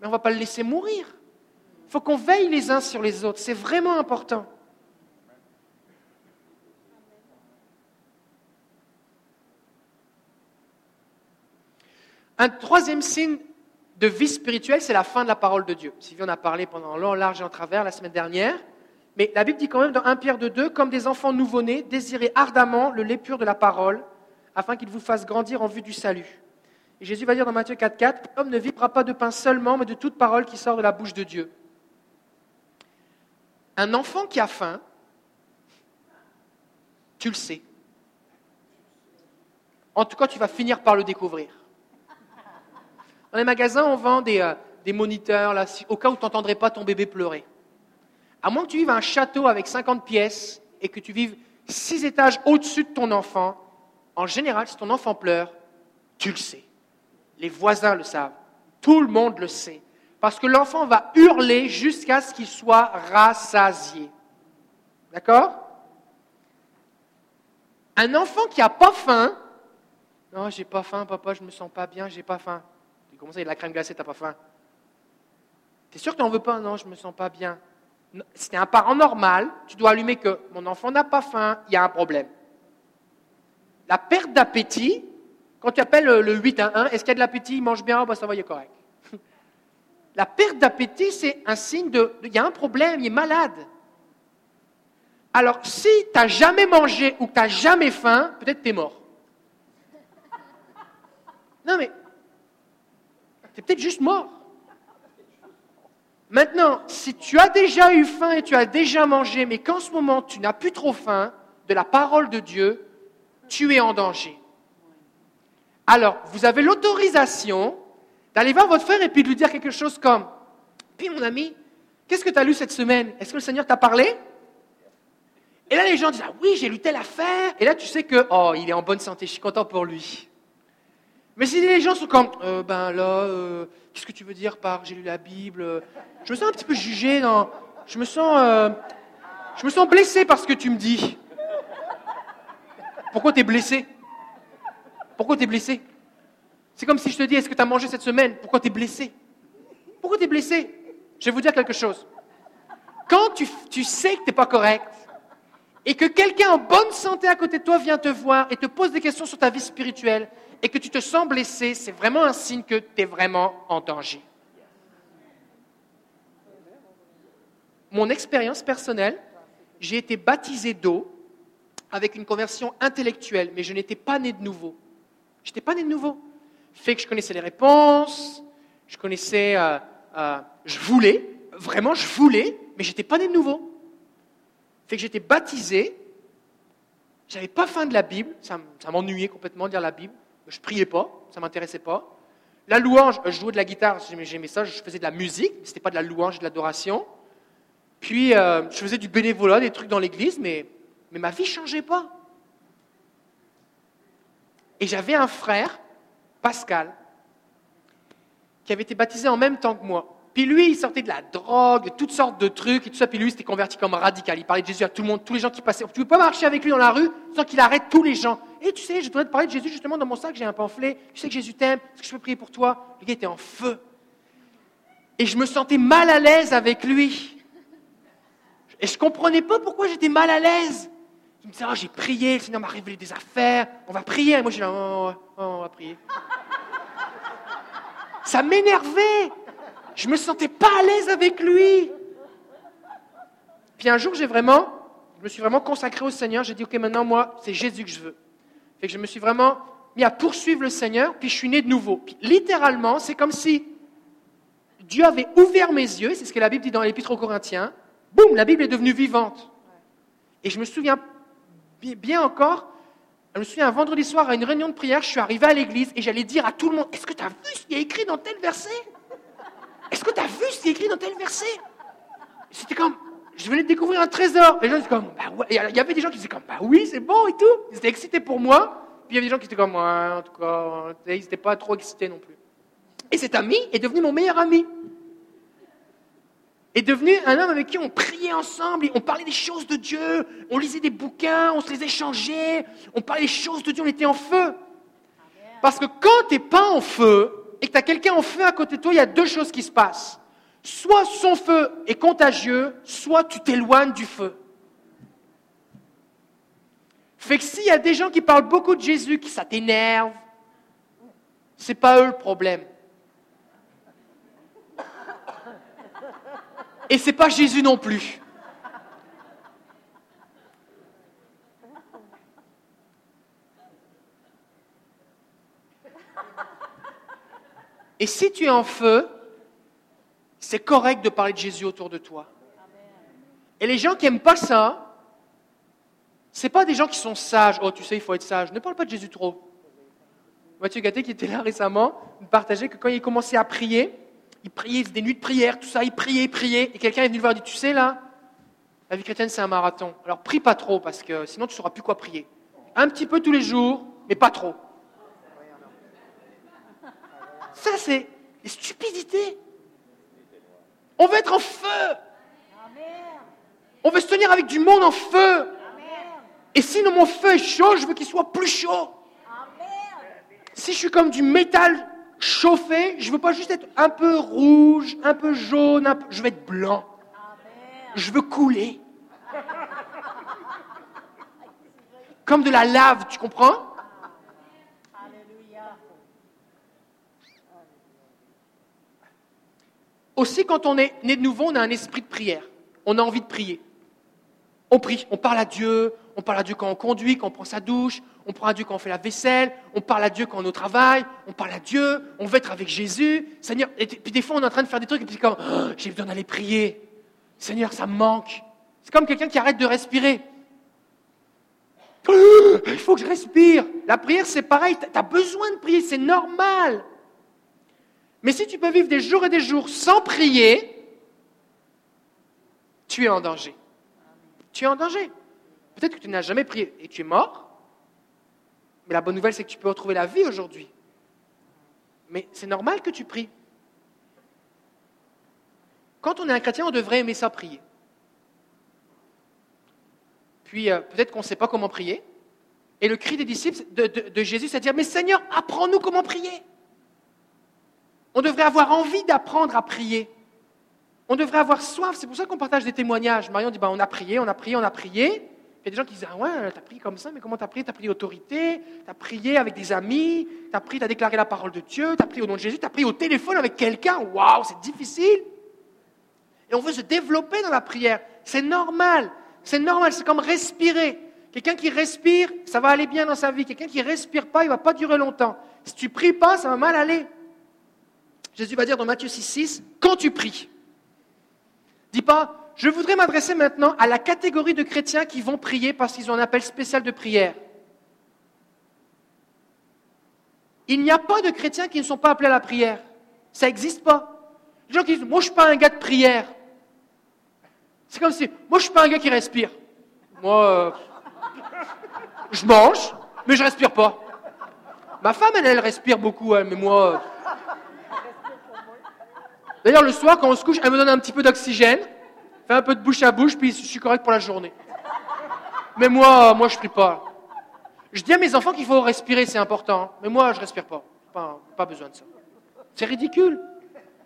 Mais on ne va pas le laisser mourir. Il faut qu'on veille les uns sur les autres. C'est vraiment important. Un troisième signe de vie spirituelle, c'est la fin de la parole de Dieu. Sylvie en a parlé pendant long, large et en travers la semaine dernière. Mais la Bible dit quand même dans 1 Pierre de 2, comme des enfants nouveau-nés, désirez ardemment le lait pur de la parole, afin qu'il vous fasse grandir en vue du salut. Et Jésus va dire dans Matthieu 4, 4, L'homme ne vivra pas de pain seulement, mais de toute parole qui sort de la bouche de Dieu. Un enfant qui a faim, tu le sais. En tout cas, tu vas finir par le découvrir. Dans les magasins, on vend des, euh, moniteurs, au cas où tu n'entendrais pas ton bébé pleurer. À moins que tu vives un château avec 50 pièces et que tu vives six étages au-dessus de ton enfant, en général, si ton enfant pleure, tu le sais. Les voisins le savent. Tout le monde le sait. Parce que l'enfant va hurler jusqu'à ce qu'il soit rassasié. D'accord? Un enfant qui n'a pas faim, non, j'ai pas faim, papa, je me sens pas bien, j'ai pas faim. Comment ça, il y de la crème glacée, t'as pas faim T'es sûr que tu n'en veux pas? Non, je me sens pas bien. Si tu es un parent normal, tu dois allumer que mon enfant n'a pas faim, il y a un problème. La perte d'appétit, quand tu appelles le 8 à 1, est-ce qu'il y a de l'appétit, il mange bien, oh, bah, ça va, il est correct. La perte d'appétit, c'est un signe de, il y a un problème, il est malade. Alors, si tu n'as jamais mangé ou que tu n'as jamais faim, peut-être tu es mort. Non, mais tu es peut-être juste mort. Maintenant, si tu as déjà eu faim et tu as déjà mangé, mais qu'en ce moment tu n'as plus trop faim de la parole de Dieu, tu es en danger. Alors, vous avez l'autorisation d'aller voir votre frère et puis de lui dire quelque chose comme, puis mon ami, qu'est-ce que tu as lu cette semaine? Est-ce que le Seigneur t'a parlé Et là, les gens disent, ah oui, j'ai lu telle affaire. Et là, tu sais que, oh, il est en bonne santé, je suis content pour lui. Mais si les gens sont comme, euh, ben là, euh, qu'est-ce que tu veux dire par j'ai lu la Bible Je me sens un petit peu jugé, dans, je me sens, euh, je me sens blessé par ce que tu me dis. Pourquoi tu es blessé? Pourquoi tu es blessé? C'est comme si je te dis, est-ce que tu as mangé cette semaine? Pourquoi tu es blessé? Pourquoi tu es blessé? Je vais vous dire quelque chose. Quand tu, tu sais que tu n'es pas correct, et que quelqu'un en bonne santé à côté de toi vient te voir et te pose des questions sur ta vie spirituelle, et que tu te sens blessé, c'est vraiment un signe que tu es vraiment en danger. Mon expérience personnelle, j'ai été baptisé d'eau avec une conversion intellectuelle, mais je n'étais pas né de nouveau. Je n'étais pas né de nouveau. Fait que je connaissais les réponses, je connaissais, euh, euh, je voulais, vraiment je voulais, mais je n'étais pas né de nouveau. Fait que j'étais baptisé, j'avais pas faim de la Bible, ça, m'ennuyait complètement de lire la Bible, je priais pas, ça m'intéressait pas. La louange, je jouais de la guitare, j'aimais ça, je faisais de la musique, ce n'était pas de la louange, de l'adoration. Puis euh, je faisais du bénévolat, des trucs dans l'église, mais mais ma vie ne changeait pas. Et j'avais un frère, Pascal, qui avait été baptisé en même temps que moi. Puis lui, il sortait de la drogue, toutes sortes de trucs et tout ça. Puis lui, il s'était converti comme radical. Il parlait de Jésus à tout le monde, tous les gens qui passaient. Tu ne peux pas marcher avec lui dans la rue sans qu'il arrête tous les gens. Et tu sais, je dois te parler de Jésus justement dans mon sac, j'ai un pamphlet. Tu sais que Jésus t'aime, est-ce que je peux prier pour toi? Le gars était en feu. Et je me sentais mal à l'aise avec lui. Et je ne comprenais pas pourquoi j'étais mal à l'aise. Il me disait, oh, j'ai prié, le Seigneur m'a révélé des affaires, on va prier. Et moi, j'ai dit, oh, oh, on va prier. Ça m'énervait. Je me sentais pas à l'aise avec lui. Puis un jour, j'ai vraiment, je me suis vraiment consacré au Seigneur. J'ai dit, OK, maintenant, moi, c'est Jésus que je veux. Fait que je me suis vraiment mis à poursuivre le Seigneur, puis je suis né de nouveau. Puis, littéralement, c'est comme si Dieu avait ouvert mes yeux, c'est ce que la Bible dit dans l'Épître aux Corinthiens. Boum, la Bible est devenue vivante. Et je me souviens bien encore, je me souviens un vendredi soir à une réunion de prière, je suis arrivé à l'église et j'allais dire à tout le monde Est-ce que tu as vu ce qui est écrit dans tel verset? Est-ce que tu as vu ce qui est écrit dans tel verset? C'était comme je venais de découvrir un trésor. Les gens étaient comme bah. Il y avait des gens qui disaient comme Bah oui, c'est bon et tout. Ils étaient excités pour moi. Puis il y avait des gens qui étaient comme ouais, en tout cas, ils n'étaient pas trop excités non plus. Et cet ami est devenu mon meilleur ami est devenu un homme avec qui on priait ensemble, on parlait des choses de Dieu, on lisait des bouquins, on se les échangeait, on parlait des choses de Dieu, on était en feu. Parce que quand tu n'es pas en feu et que tu as quelqu'un en feu à côté de toi, il y a deux choses qui se passent. Soit son feu est contagieux, soit tu t'éloignes du feu. Fait que s'il y a des gens qui parlent beaucoup de Jésus, qui ça t'énerve, c'est pas eux le problème. Et ce n'est pas Jésus non plus. Et si tu es en feu, c'est correct de parler de Jésus autour de toi. Et les gens qui n'aiment pas ça, ce pas des gens qui sont sages. Oh, tu sais, il faut être sage. Ne parle pas de Jésus trop. Mathieu Gatté, qui était là récemment, me partageait que quand il commençait à prier, il priait, des nuits de prière, tout ça, il priait, il priait. Et quelqu'un est venu le voir et dit, tu sais là, la vie chrétienne c'est un marathon. Alors prie pas trop parce que sinon tu ne sauras plus quoi prier. Un petit peu tous les jours, mais pas trop. Ça c'est stupidité. On veut être en feu. On veut se tenir avec du monde en feu. Et sinon mon feu est chaud, je veux qu'il soit plus chaud. Si je suis comme du métal chauffé, je ne veux pas juste être un peu rouge, un peu jaune, je veux être blanc. Je veux couler. Comme de la lave, tu comprends? Aussi, quand on est né de nouveau, on a un esprit de prière. On a envie de prier. On prie, on parle à Dieu, on parle à Dieu quand on conduit, quand on prend sa douche, on parle à Dieu quand on fait la vaisselle, on parle à Dieu quand on est au travail, on parle à Dieu, on veut être avec Jésus. Seigneur, et puis des fois on est en train de faire des trucs et puis comme, oh, j'ai besoin d'aller prier. Seigneur, ça me manque. C'est comme quelqu'un qui arrête de respirer. Il faut que je respire. La prière, c'est pareil. Tu as besoin de prier, c'est normal. Mais si tu peux vivre des jours et des jours sans prier, tu es en danger. Tu es en danger. Peut-être que tu n'as jamais prié et tu es mort. Mais la bonne nouvelle, c'est que tu peux retrouver la vie aujourd'hui. Mais c'est normal que tu pries. Quand on est un chrétien, on devrait aimer ça prier. Puis euh, peut-être qu'on ne sait pas comment prier. Et le cri des disciples de, Jésus, c'est de dire, mais Seigneur, apprends-nous comment prier. On devrait avoir envie d'apprendre à prier. On devrait avoir soif. C'est pour ça qu'on partage des témoignages. Marion dit, bah, on a prié, on a prié, on a prié. Il y a des gens qui disent, ah ouais, t'as prié comme ça, mais comment t'as prié? T'as prié autorité, t'as prié avec des amis, t'as prié, t'as déclaré la parole de Dieu, t'as prié au nom de Jésus, t'as prié au téléphone avec quelqu'un. Waouh, c'est difficile. Et on veut se développer dans la prière. C'est normal. C'est normal, c'est comme respirer. Quelqu'un qui respire, ça va aller bien dans sa vie. Quelqu'un qui respire pas, il va pas durer longtemps. Si tu pries pas, ça va mal aller. Jésus va dire dans Matthieu 6, 6, quand tu pries, dis pas, je voudrais m'adresser maintenant à la catégorie de chrétiens qui vont prier parce qu'ils ont un appel spécial de prière. Il n'y a pas de chrétiens qui ne sont pas appelés à la prière. Ça n'existe pas. Les gens qui disent, moi je ne suis pas un gars de prière. C'est comme si, moi je suis pas un gars qui respire. Moi, euh, je mange, mais je respire pas. Ma femme, elle, elle respire beaucoup, mais moi. D'ailleurs, le soir, quand on se couche, elle me donne un petit peu d'oxygène, fait un peu de bouche à bouche, puis je suis correct pour la journée. Mais moi, moi, je prie pas. Je dis à mes enfants qu'il faut respirer, c'est important. Mais moi, je respire pas. Pas, pas besoin de ça. C'est ridicule.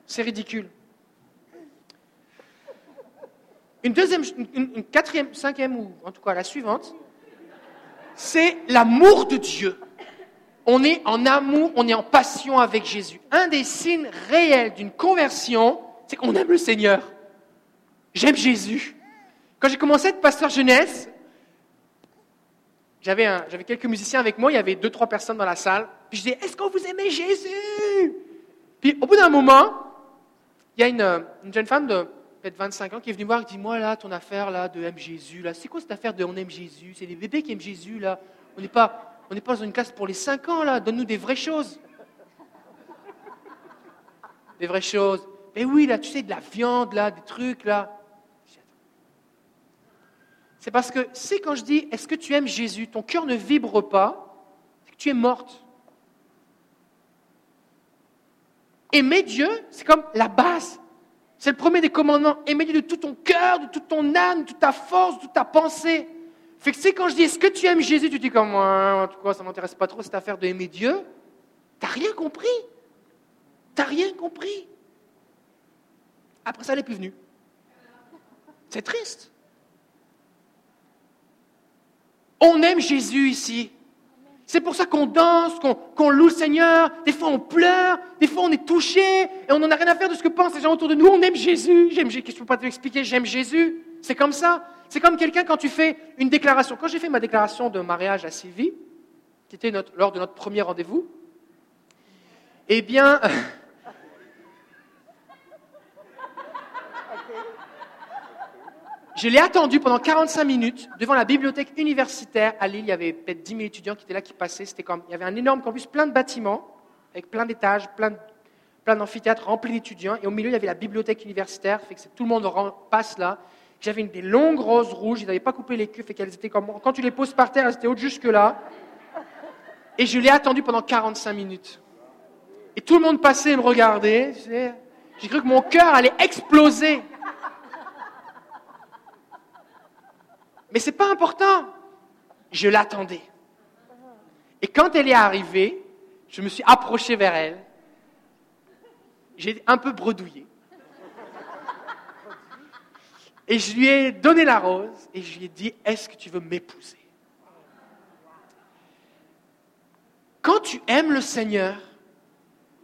C'est ridicule. Une deuxième, une, quatrième, cinquième, ou en tout cas la suivante, c'est l'amour de Dieu. On est en amour, on est en passion avec Jésus. Un des signes réels d'une conversion, c'est qu'on aime le Seigneur. J'aime Jésus. Quand j'ai commencé à être pasteur jeunesse, j'avais, quelques musiciens avec moi, il y avait deux, trois personnes dans la salle. Puis je disais, est-ce que vous aimez Jésus? Puis au bout d'un moment, il y a une, une jeune femme de peut-être 25 ans, qui est venu voir et dit Moi, là, ton affaire là, de aime Jésus, là, c'est quoi cette affaire de on aime Jésus? C'est les bébés qui aiment Jésus, là. On n'est pas, on n'est pas dans une classe pour les 5 ans, là. Donne-nous des vraies choses. Des vraies choses. Mais oui, là, tu sais, de la viande, là, des trucs, là. C'est parce que c'est quand je dis Est-ce que tu aimes Jésus? Ton cœur ne vibre pas, c'est que tu es morte. Aimer Dieu, c'est comme la base. C'est le premier des commandements. Aimer Dieu de tout ton cœur, de toute ton âme, de toute ta force, de toute ta pensée. Fait que c'est quand je dis est-ce que tu aimes Jésus, tu dis comme moi, en tout cas, ça ne m'intéresse pas trop cette affaire d'aimer Dieu. T'as rien compris. T'as rien compris. Après ça, elle n'est plus venue. C'est triste. On aime Jésus ici. C'est pour ça qu'on danse, qu'on loue le Seigneur. Des fois, on pleure. Des fois, on est touché. Et on n'en a rien à faire de ce que pensent les gens autour de nous. On aime Jésus. Qu'est-ce que je peux pas te l'expliquer J'aime Jésus. C'est comme ça. C'est comme quelqu'un quand tu fais une déclaration. Quand j'ai fait ma déclaration de mariage à Sylvie, qui était lors de notre premier rendez-vous, eh bien, Je l'ai attendu pendant 45 minutes devant la bibliothèque universitaire à Lille. Il y avait peut-être 10 000 étudiants qui étaient là, qui passaient. C'était comme, il y avait un énorme campus, plein de bâtiments, avec plein d'étages, plein, plein d'amphithéâtres remplis d'étudiants. Et au milieu, il y avait la bibliothèque universitaire, fait que tout le monde passe là. J'avais des longues roses rouges, ils n'avaient pas coupé les queues, fait qu'elles étaient comme, quand tu les poses par terre, elles étaient hautes jusque là. Et je l'ai attendu pendant 45 minutes. Et tout le monde passait et me regardait. J'ai cru que mon cœur allait exploser. Mais ce n'est pas important. Je l'attendais. Et quand elle est arrivée, je me suis approché vers elle. J'ai un peu bredouillé. Et je lui ai donné la rose et je lui ai dit, est-ce que tu veux m'épouser? Quand tu aimes le Seigneur,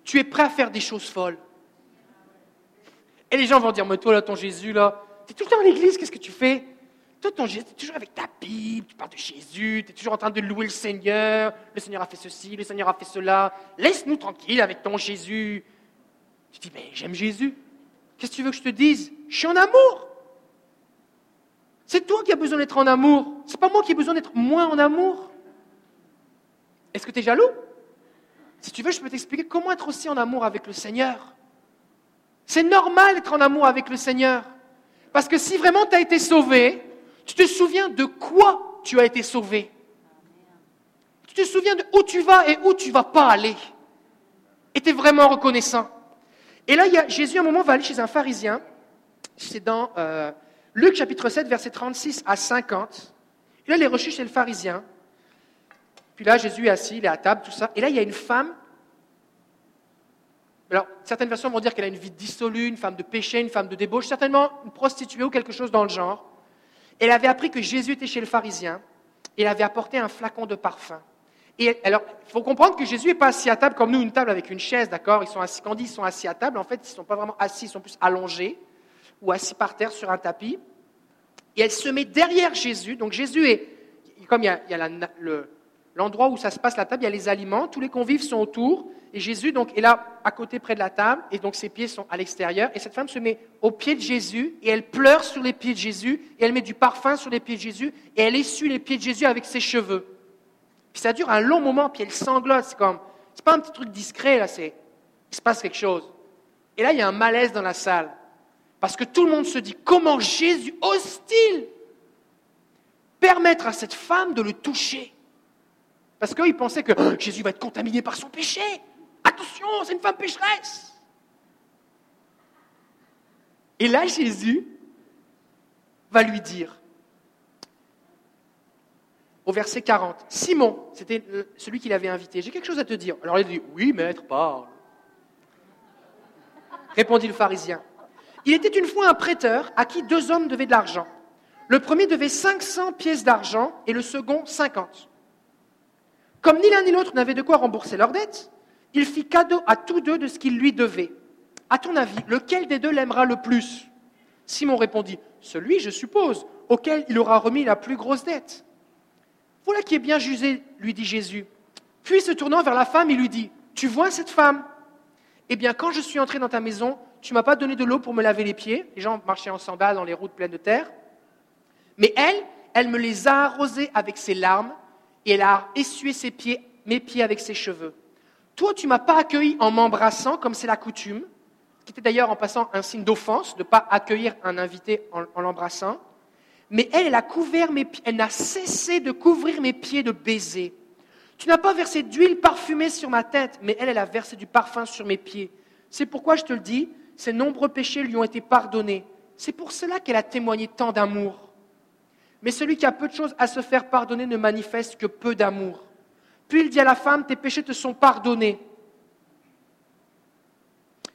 tu es prêt à faire des choses folles. Et les gens vont dire, mais toi, là, ton Jésus, là, tu es tout le temps à l'église, qu'est-ce que tu fais? Toi, ton Jésus, tu es toujours avec ta Bible, tu parles de Jésus, tu es toujours en train de louer le Seigneur. Le Seigneur a fait ceci, le Seigneur a fait cela. Laisse-nous tranquille avec ton Jésus. Tu dis, mais j'aime Jésus. Qu'est-ce que tu veux que je te dise? Je suis en amour. C'est toi qui as besoin d'être en amour. C'est pas moi qui ai besoin d'être moins en amour. Est-ce que tu es jaloux? Si tu veux, je peux t'expliquer comment être aussi en amour avec le Seigneur. C'est normal d'être en amour avec le Seigneur. Parce que si vraiment tu as été sauvé, tu te souviens de quoi tu as été sauvé. Tu te souviens de où tu vas et où tu vas pas aller. Et tu es vraiment reconnaissant. Et là, Jésus, à un moment, va aller chez un pharisien. C'est dans euh, Luc chapitre 7, versets 36 à 50. Et là, il est reçu chez le pharisien. Puis là, Jésus est assis, il est à table, tout ça. Et là, il y a une femme. Alors, certaines versions vont dire qu'elle a une vie dissolue, une femme de péché, une femme de débauche, certainement une prostituée ou quelque chose dans le genre. Elle avait appris que Jésus était chez le pharisien et elle avait apporté un flacon de parfum. Et alors, il faut comprendre que Jésus n'est pas assis à table comme nous, une table avec une chaise, d'accord? Ils sont assis, quand on dit ils sont assis à table, en fait, ils ne sont pas vraiment assis, ils sont plus allongés ou assis par terre sur un tapis. Et elle se met derrière Jésus. Donc Jésus est, comme il y a, le, l'endroit où ça se passe la table, il y a les aliments, tous les convives sont autour, et Jésus donc est là à côté près de la table, et donc ses pieds sont à l'extérieur, et cette femme se met au pied de Jésus, et elle pleure sur les pieds de Jésus, et elle met du parfum sur les pieds de Jésus, et elle essuie les pieds de Jésus avec ses cheveux. Puis ça dure un long moment, puis elle sanglote, c'est comme, c'est pas un petit truc discret là, c'est, il se passe quelque chose. Et là, il y a un malaise dans la salle, parce que tout le monde se dit, comment Jésus ose-t-il permettre à cette femme de le toucher? Parce qu'ils pensaient que oh, Jésus va être contaminé par son péché. Attention, c'est une femme pécheresse. Et là, Jésus va lui dire, au verset 40, Simon, c'était celui qui l'avait invité, j'ai quelque chose à te dire. Alors il dit, oui, maître, parle. Répondit le pharisien. Il était une fois un prêteur à qui deux hommes devaient de l'argent. Le premier devait 500 pièces d'argent et le second 50. Comme ni l'un ni l'autre n'avaient de quoi rembourser leur dette, il fit cadeau à tous deux de ce qu'ils lui devaient. À ton avis, lequel des deux l'aimera le plus? Simon répondit, Celui, je suppose, auquel il aura remis la plus grosse dette. Voilà qui est bien jugé, lui dit Jésus. Puis se tournant vers la femme, il lui dit, Tu vois cette femme? Eh bien, quand je suis entré dans ta maison, tu m'as pas donné de l'eau pour me laver les pieds. Les gens marchaient en sandales dans les routes pleines de terre. Mais elle, elle me les a arrosés avec ses larmes et elle a essuyé ses pieds, mes pieds avec ses cheveux. Toi, tu m'as pas accueilli en m'embrassant comme c'est la coutume, qui était d'ailleurs en passant un signe d'offense de ne pas accueillir un invité en, l'embrassant. Mais elle, elle a couvert mes pieds, elle n'a cessé de couvrir mes pieds de baisers. Tu n'as pas versé d'huile parfumée sur ma tête, mais elle, elle a versé du parfum sur mes pieds. C'est pourquoi je te le dis, ses nombreux péchés lui ont été pardonnés. C'est pour cela qu'elle a témoigné tant d'amour. Mais celui qui a peu de choses à se faire pardonner ne manifeste que peu d'amour. Puis il dit à la femme, tes péchés te sont pardonnés.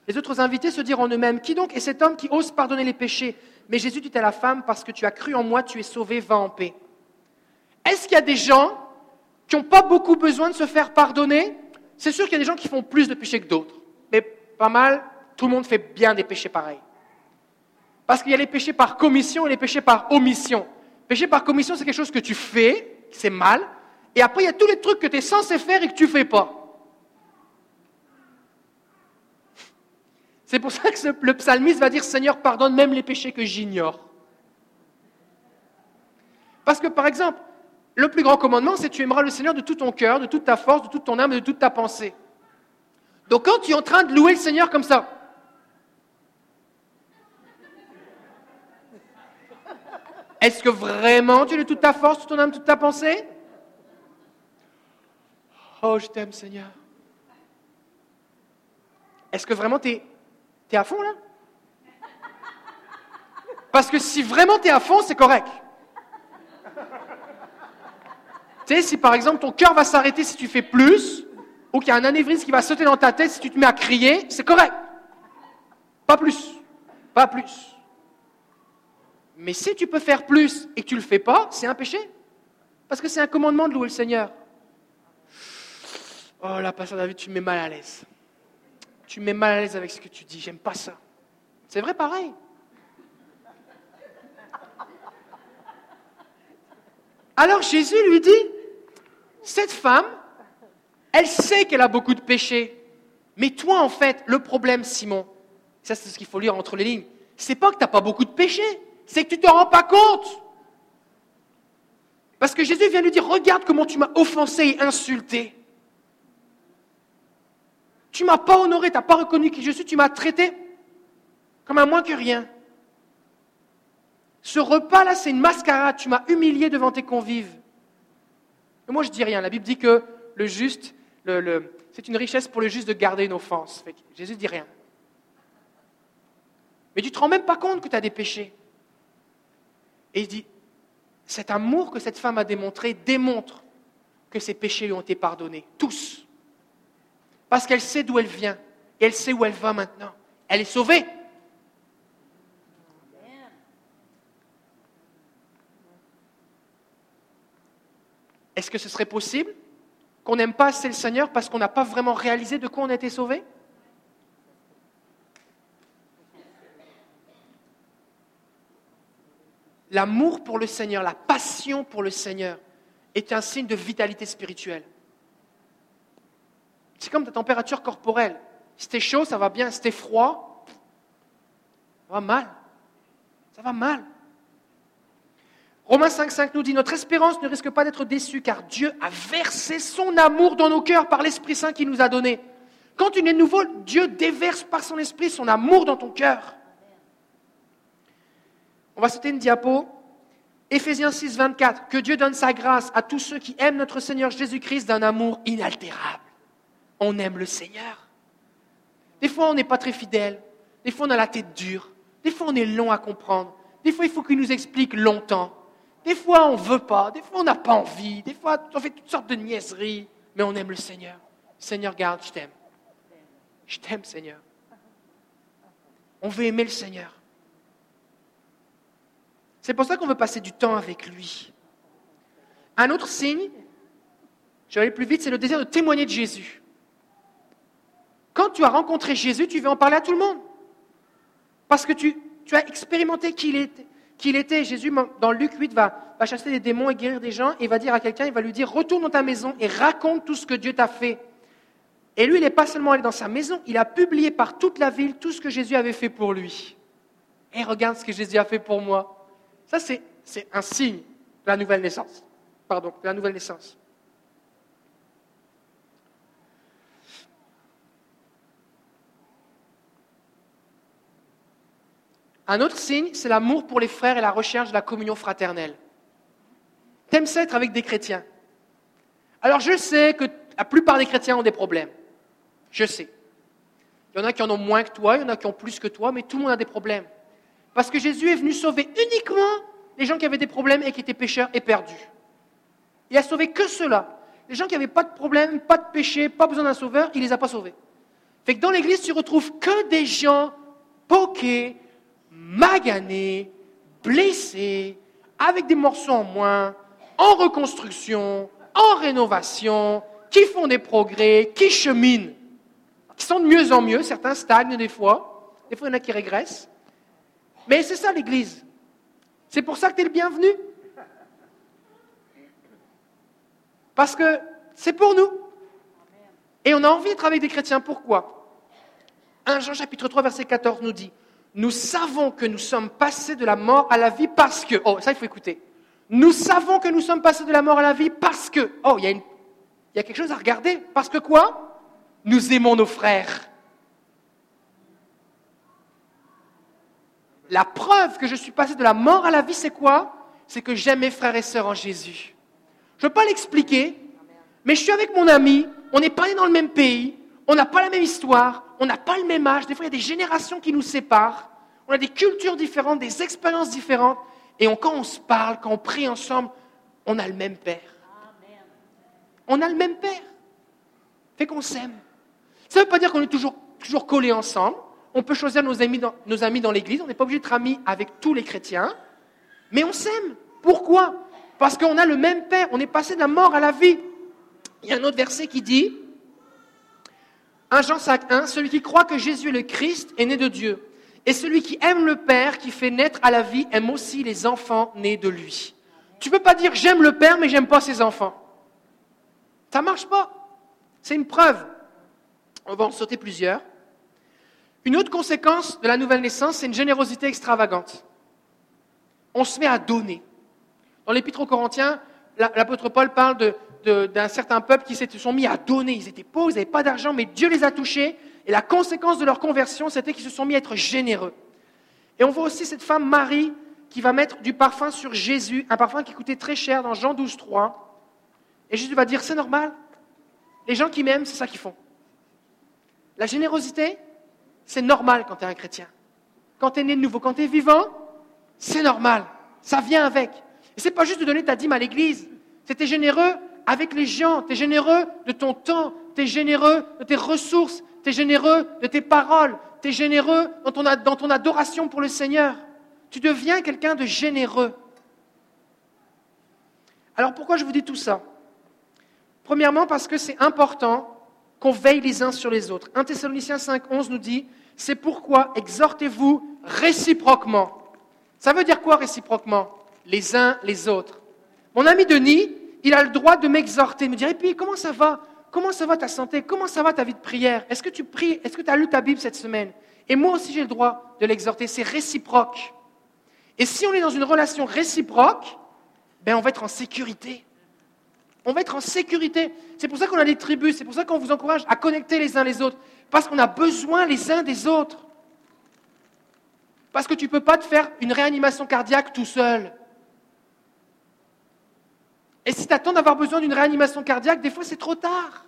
Les autres invités se dirent en eux-mêmes, qui donc est cet homme qui ose pardonner les péchés? Mais Jésus dit à la femme, parce que tu as cru en moi, tu es sauvé, va en paix. Est-ce qu'il y a des gens qui n'ont pas beaucoup besoin de se faire pardonner? C'est sûr qu'il y a des gens qui font plus de péchés que d'autres. Mais pas mal, tout le monde fait bien des péchés pareils. Parce qu'il y a les péchés par commission et les péchés par omission. Péché par commission, c'est quelque chose que tu fais, c'est mal, et après, il y a tous les trucs que tu es censé faire et que tu ne fais pas. C'est pour ça que le psalmiste va dire Seigneur, pardonne même les péchés que j'ignore. Parce que, par exemple, le plus grand commandement, c'est tu aimeras le Seigneur de tout ton cœur, de toute ta force, de toute ton âme de toute ta pensée. Donc, quand tu es en train de louer le Seigneur comme ça, Est-ce que vraiment tu es de toute ta force, toute ton âme, toute ta pensée? Oh, je t'aime, Seigneur. Est-ce que vraiment tu es, à fond là? Parce que si vraiment tu es à fond, c'est correct. Tu sais, si par exemple ton cœur va s'arrêter si tu fais plus, ou qu'il y a un anévrisme qui va sauter dans ta tête si tu te mets à crier, c'est correct. Pas plus. Pas plus. Mais si tu peux faire plus et que tu ne le fais pas, c'est un péché. Parce que c'est un commandement de louer le Seigneur. Oh là, Pasteur David, tu me mets mal à l'aise. Tu me mets mal à l'aise avec ce que tu dis. J'aime pas ça. C'est vrai pareil. Alors Jésus lui dit, cette femme, elle sait qu'elle a beaucoup de péchés. Mais toi, en fait, le problème, Simon, ça c'est ce qu'il faut lire entre les lignes, c'est pas que tu n'as pas beaucoup de péchés, c'est que tu ne te rends pas compte. Parce que Jésus vient lui dire, regarde comment tu m'as offensé et insulté. Tu m'as pas honoré, tu n'as pas reconnu qui je suis, tu m'as traité comme un moins que rien. Ce repas-là, c'est une mascarade, tu m'as humilié devant tes convives. Et moi, je dis rien. La Bible dit que le juste, c'est une richesse pour le juste de garder une offense. Jésus dit rien. Mais tu ne te rends même pas compte que tu as des péchés. Et il dit, cet amour que cette femme a démontré démontre que ses péchés lui ont été pardonnés, tous. Parce qu'elle sait d'où elle vient et elle sait où elle va maintenant. Elle est sauvée. Est-ce que ce serait possible qu'on n'aime pas assez le Seigneur parce qu'on n'a pas vraiment réalisé de quoi on a été sauvé L'amour pour le Seigneur, la passion pour le Seigneur est un signe de vitalité spirituelle. C'est comme ta température corporelle. Si t'es chaud, ça va bien. Si t'es froid, ça va mal. Ça va mal. Romains 5.5 nous dit, notre espérance ne risque pas d'être déçue car Dieu a versé son amour dans nos cœurs par l'Esprit Saint qu'il nous a donné. Quand tu es nouveau, Dieu déverse par son esprit son amour dans ton cœur. On va sauter une diapo. Éphésiens 6, 24. Que Dieu donne sa grâce à tous ceux qui aiment notre Seigneur Jésus-Christ d'un amour inaltérable. On aime le Seigneur. Des fois, on n'est pas très fidèle. Des fois, on a la tête dure. Des fois, on est long à comprendre. Des fois, il faut qu'il nous explique longtemps. Des fois, on ne veut pas. Des fois, on n'a pas envie. Des fois, on fait toutes sortes de niaiseries. Mais on aime le Seigneur. Seigneur, garde, je t'aime. Je t'aime, Seigneur. On veut aimer le Seigneur. C'est pour ça qu'on veut passer du temps avec lui. Un autre signe, je vais aller plus vite, c'est le désir de témoigner de Jésus. Quand tu as rencontré Jésus, tu veux en parler à tout le monde. Parce que tu, as expérimenté qui il était. Était. Jésus, dans Luc 8, va, va chasser des démons et guérir des gens et va dire à quelqu'un, il va lui dire, retourne dans ta maison et raconte tout ce que Dieu t'a fait. Et lui, il n'est pas seulement allé dans sa maison, il a publié par toute la ville tout ce que Jésus avait fait pour lui. Et regarde ce que Jésus a fait pour moi. Ça, c'est un signe de la nouvelle naissance. Pardon, la nouvelle naissance. Un autre signe, c'est l'amour pour les frères et la recherche de la communion fraternelle. T'aimes ça être avec des chrétiens. Alors je sais que la plupart des chrétiens ont des problèmes. Je sais. Il y en a qui en ont moins que toi, il y en a qui ont plus que toi, mais tout le monde a des problèmes. Parce que Jésus est venu sauver uniquement les gens qui avaient des problèmes et qui étaient pécheurs et perdus. Il a sauvé que ceux-là. Les gens qui n'avaient pas de problème, pas de péché, pas besoin d'un sauveur, il ne les a pas sauvés. Fait que dans l'église, tu retrouves que des gens poqués, maganés, blessés, avec des morceaux en moins, en reconstruction, en rénovation, qui font des progrès, qui cheminent, qui sont de mieux en mieux. Certains stagnent des fois, des fois il y en a qui régressent. Mais c'est ça l'Église. C'est pour ça que tu es le bienvenu. Parce que c'est pour nous. Et on a envie de travailler avec des chrétiens. Pourquoi? 1 Jean chapitre 3 verset 14 nous dit, nous savons que nous sommes passés de la mort à la vie parce que, oh ça il faut écouter, nous savons que nous sommes passés de la mort à la vie parce que, oh il y a, il y a quelque chose à regarder, parce que quoi? Nous aimons nos frères. La preuve que je suis passé de la mort à la vie, c'est quoi? C'est que j'aime mes frères et sœurs en Jésus. Je ne veux pas l'expliquer, mais je suis avec mon ami, on n'est pas né dans le même pays, on n'a pas la même histoire, on n'a pas le même âge, des fois il y a des générations qui nous séparent, on a des cultures différentes, des expériences différentes, et quand on se parle, quand on prie ensemble, on a le même Père. On a le même Père. Fait qu'on s'aime. Ça ne veut pas dire qu'on est toujours, toujours collés ensemble, on peut choisir nos amis dans, l'Église, on n'est pas obligé d'être amis avec tous les chrétiens, mais on s'aime. Pourquoi? Parce qu'on a le même Père, on est passé de la mort à la vie. Il y a un autre verset qui dit, 1 Jean 5, 1, celui qui croit que Jésus est le Christ est né de Dieu. Et celui qui aime le Père, qui fait naître à la vie, aime aussi les enfants nés de lui. Tu peux pas dire j'aime le père mais j'aime pas ses enfants. Ça marche pas. C'est une preuve. On va en sauter plusieurs. Une autre conséquence de la nouvelle naissance, c'est une générosité extravagante. On se met à donner. Dans l'Épître aux Corinthiens, l'apôtre Paul parle d'un certain peuple qui se sont mis à donner. Ils étaient pauvres, ils n'avaient pas d'argent, mais Dieu les a touchés. Et la conséquence de leur conversion, c'était qu'ils se sont mis à être généreux. Et on voit aussi cette femme Marie qui va mettre du parfum sur Jésus, un parfum qui coûtait très cher dans Jean 12, 3. Et Jésus va dire, c'est normal. Les gens qui m'aiment, c'est ça qu'ils font. La générosité, c'est normal quand tu es un chrétien. Quand tu es né de nouveau, quand tu es vivant, c'est normal. Ça vient avec. Et c'est pas juste de donner ta dîme à l'église. C'est es généreux avec les gens. Tu es généreux de ton temps. Tu es généreux de tes ressources. Tu es généreux de tes paroles. Tu es généreux dans ton adoration pour le Seigneur. Tu deviens quelqu'un de généreux. Alors pourquoi je vous dis tout ça? Premièrement, parce que c'est important qu'on veille les uns sur les autres. 1 Thessaloniciens 5.11 nous dit, c'est pourquoi exhortez-vous réciproquement. Ça veut dire quoi réciproquement? Les uns les autres. Mon ami Denis, il a le droit de m'exhorter, me dire, et puis comment ça va? Comment ça va ta santé? Comment ça va ta vie de prière? Est-ce que tu pries? Est-ce que tu as lu ta Bible cette semaine? Et moi aussi j'ai le droit de l'exhorter. C'est réciproque. Et si on est dans une relation réciproque, ben on va être en sécurité. On va être en sécurité. C'est pour ça qu'on a des tribus, c'est pour ça qu'on vous encourage à connecter les uns les autres. Parce qu'on a besoin les uns des autres. Parce que tu ne peux pas te faire une réanimation cardiaque tout seul. Et si tu attends d'avoir besoin d'une réanimation cardiaque, des fois c'est trop tard.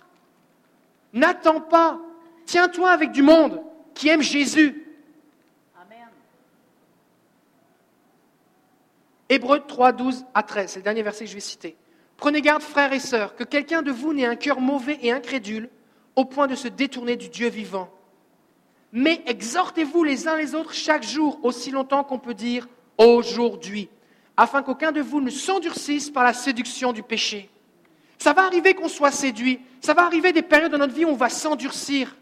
N'attends pas. Tiens-toi avec du monde qui aime Jésus. Amen. Hébreux 3, 12 à 13, c'est le dernier verset que je vais citer. Prenez garde, frères et sœurs, que quelqu'un de vous n'ait un cœur mauvais et incrédule au point de se détourner du Dieu vivant. Mais exhortez-vous les uns les autres chaque jour, aussi longtemps qu'on peut dire aujourd'hui, afin qu'aucun de vous ne s'endurcisse par la séduction du péché. Ça va arriver qu'on soit séduit, ça va arriver des périodes dans notre vie où on va s'endurcir.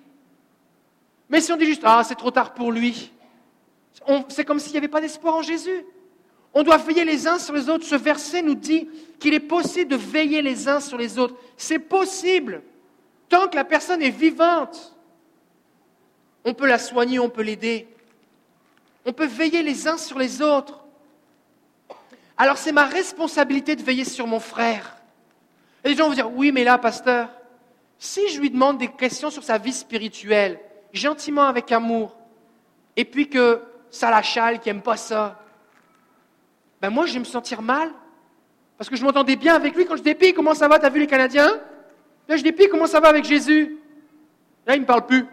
Mais si on dit juste, ah, c'est trop tard pour lui, c'est comme s'il n'y avait pas d'espoir en Jésus. On doit veiller les uns sur les autres. Ce verset nous dit qu'il est possible de veiller les uns sur les autres. C'est possible. Tant que la personne est vivante, on peut la soigner, on peut l'aider. On peut veiller les uns sur les autres. Alors c'est ma responsabilité de veiller sur mon frère. Et les gens vont dire, oui, mais là, pasteur, si je lui demande des questions sur sa vie spirituelle, gentiment, avec amour, et puis que ça la chale, qui n'aime pas ça, ben moi, je vais me sentir mal. Parce que je m'entendais bien avec lui quand je dis, comment ça va, t'as vu les Canadiens? Là, je dis, comment ça va avec Jésus? Là, il ne me parle plus.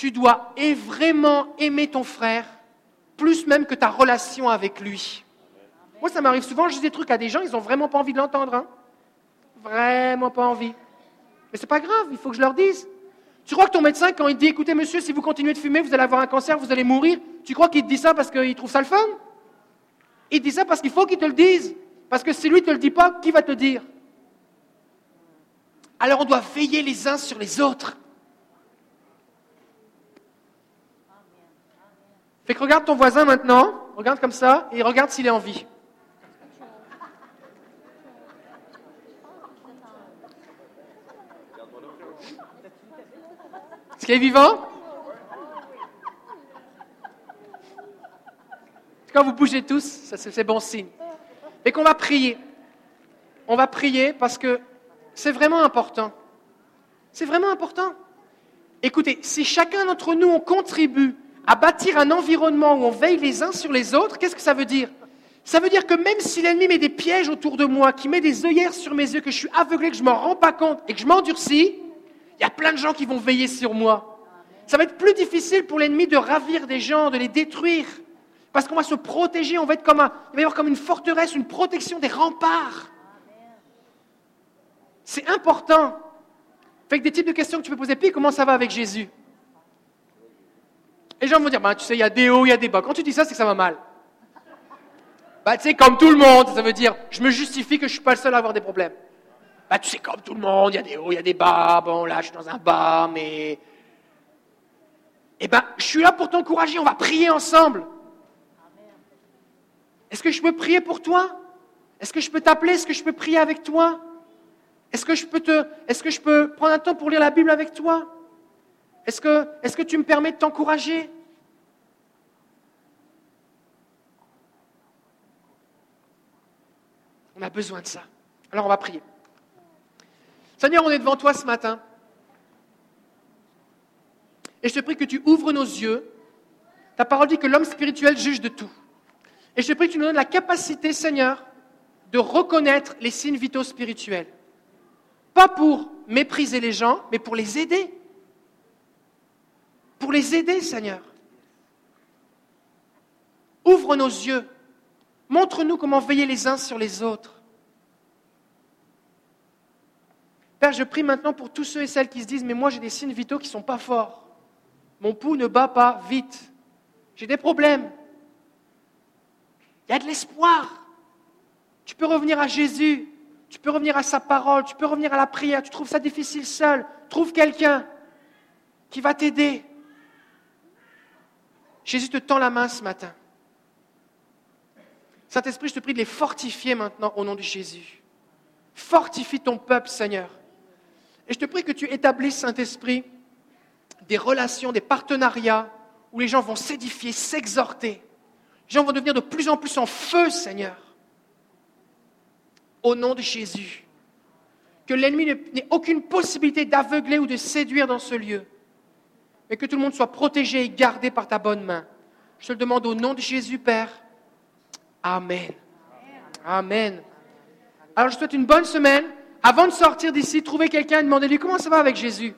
tu dois vraiment aimer ton frère, plus même que ta relation avec lui. Moi, ça m'arrive souvent, je dis des trucs à des gens, ils n'ont vraiment pas envie de l'entendre. Hein. Vraiment pas envie. Mais c'est pas grave, il faut que je leur dise. Tu crois que ton médecin, quand il dit écoutez, monsieur, si vous continuez de fumer, vous allez avoir un cancer, vous allez mourir, tu crois qu'il te dit ça parce qu'il trouve ça le fun? Il dit ça parce qu'il faut qu'il te le dise. Parce que si lui ne te le dit pas, qui va te le dire? Alors on doit veiller les uns sur les autres. Fait que regarde ton voisin maintenant, regarde comme ça, et regarde s'il est en vie. Qu'il est vivant Quand vous bougez tous, c'est bon signe. Et qu'on va prier. On va prier parce que c'est vraiment important. C'est vraiment important. Écoutez, si chacun d'entre nous, on contribue à bâtir un environnement où on veille les uns sur les autres, qu'est-ce que ça veut dire? Ça veut dire que même si l'ennemi met des pièges autour de moi, qui met des œillères sur mes yeux, que je suis aveuglé, que je m'en rends pas compte et que je m'endurcis, il y a plein de gens qui vont veiller sur moi. Ça va être plus difficile pour l'ennemi de ravir des gens, de les détruire. Parce qu'on va se protéger, on va être comme un, il va y avoir comme une forteresse, une protection des remparts. C'est important. Fait que des types de questions que tu peux poser, puis comment ça va avec Jésus? Les gens vont dire, bah, tu sais, il y a des hauts, il y a des bas. Quand tu dis ça, c'est que ça va mal. Bah, tu sais, comme tout le monde, ça veut dire, je me justifie que je ne suis pas le seul à avoir des problèmes. Bah, tu sais, comme tout le monde, il y a des hauts, il y a des bas. Bon, là, je suis dans un bas, mais. eh ben, je suis là pour t'encourager, on va prier ensemble. Est-ce que je peux prier pour toi? Est-ce que je peux t'appeler? Est-ce que je peux prier avec toi? Est-ce que je peux te, est-ce que je peux prendre un temps pour lire la Bible avec toi? Est-ce que, est-ce que tu me permets de t'encourager? On a besoin de ça. Alors on va prier. Seigneur, on est devant toi ce matin. Et je te prie que tu ouvres nos yeux. Ta parole dit que l'homme spirituel juge de tout. Et je te prie que tu nous donnes la capacité, Seigneur, de reconnaître les signes vitaux spirituels. Pas pour mépriser les gens, mais pour les aider. Pour les aider, Seigneur. Ouvre nos yeux. Montre-nous comment veiller les uns sur les autres. Père, je prie maintenant pour tous ceux et celles qui se disent, mais moi j'ai des signes vitaux qui ne sont pas forts. Mon pouls ne bat pas vite. J'ai des problèmes. Il y a de l'espoir. Tu peux revenir à Jésus. Tu peux revenir à sa parole. Tu peux revenir à la prière. Tu trouves ça difficile seul. Trouve quelqu'un qui va t'aider. Jésus te tend la main ce matin. Saint-Esprit, je te prie de les fortifier maintenant au nom de Jésus. Fortifie ton peuple, Seigneur. Et je te prie que tu établisses, Saint-Esprit, des relations, des partenariats où les gens vont s'édifier, s'exhorter. Les gens vont devenir de plus en plus en feu, Seigneur. Au nom de Jésus. Que l'ennemi n'ait aucune possibilité d'aveugler ou de séduire dans ce lieu. Mais que tout le monde soit protégé et gardé par ta bonne main. Je te le demande au nom de Jésus, Père. Amen. Amen. Alors je te souhaite une bonne semaine. Avant de sortir d'ici, trouvez quelqu'un et demandez-lui comment ça va avec Jésus?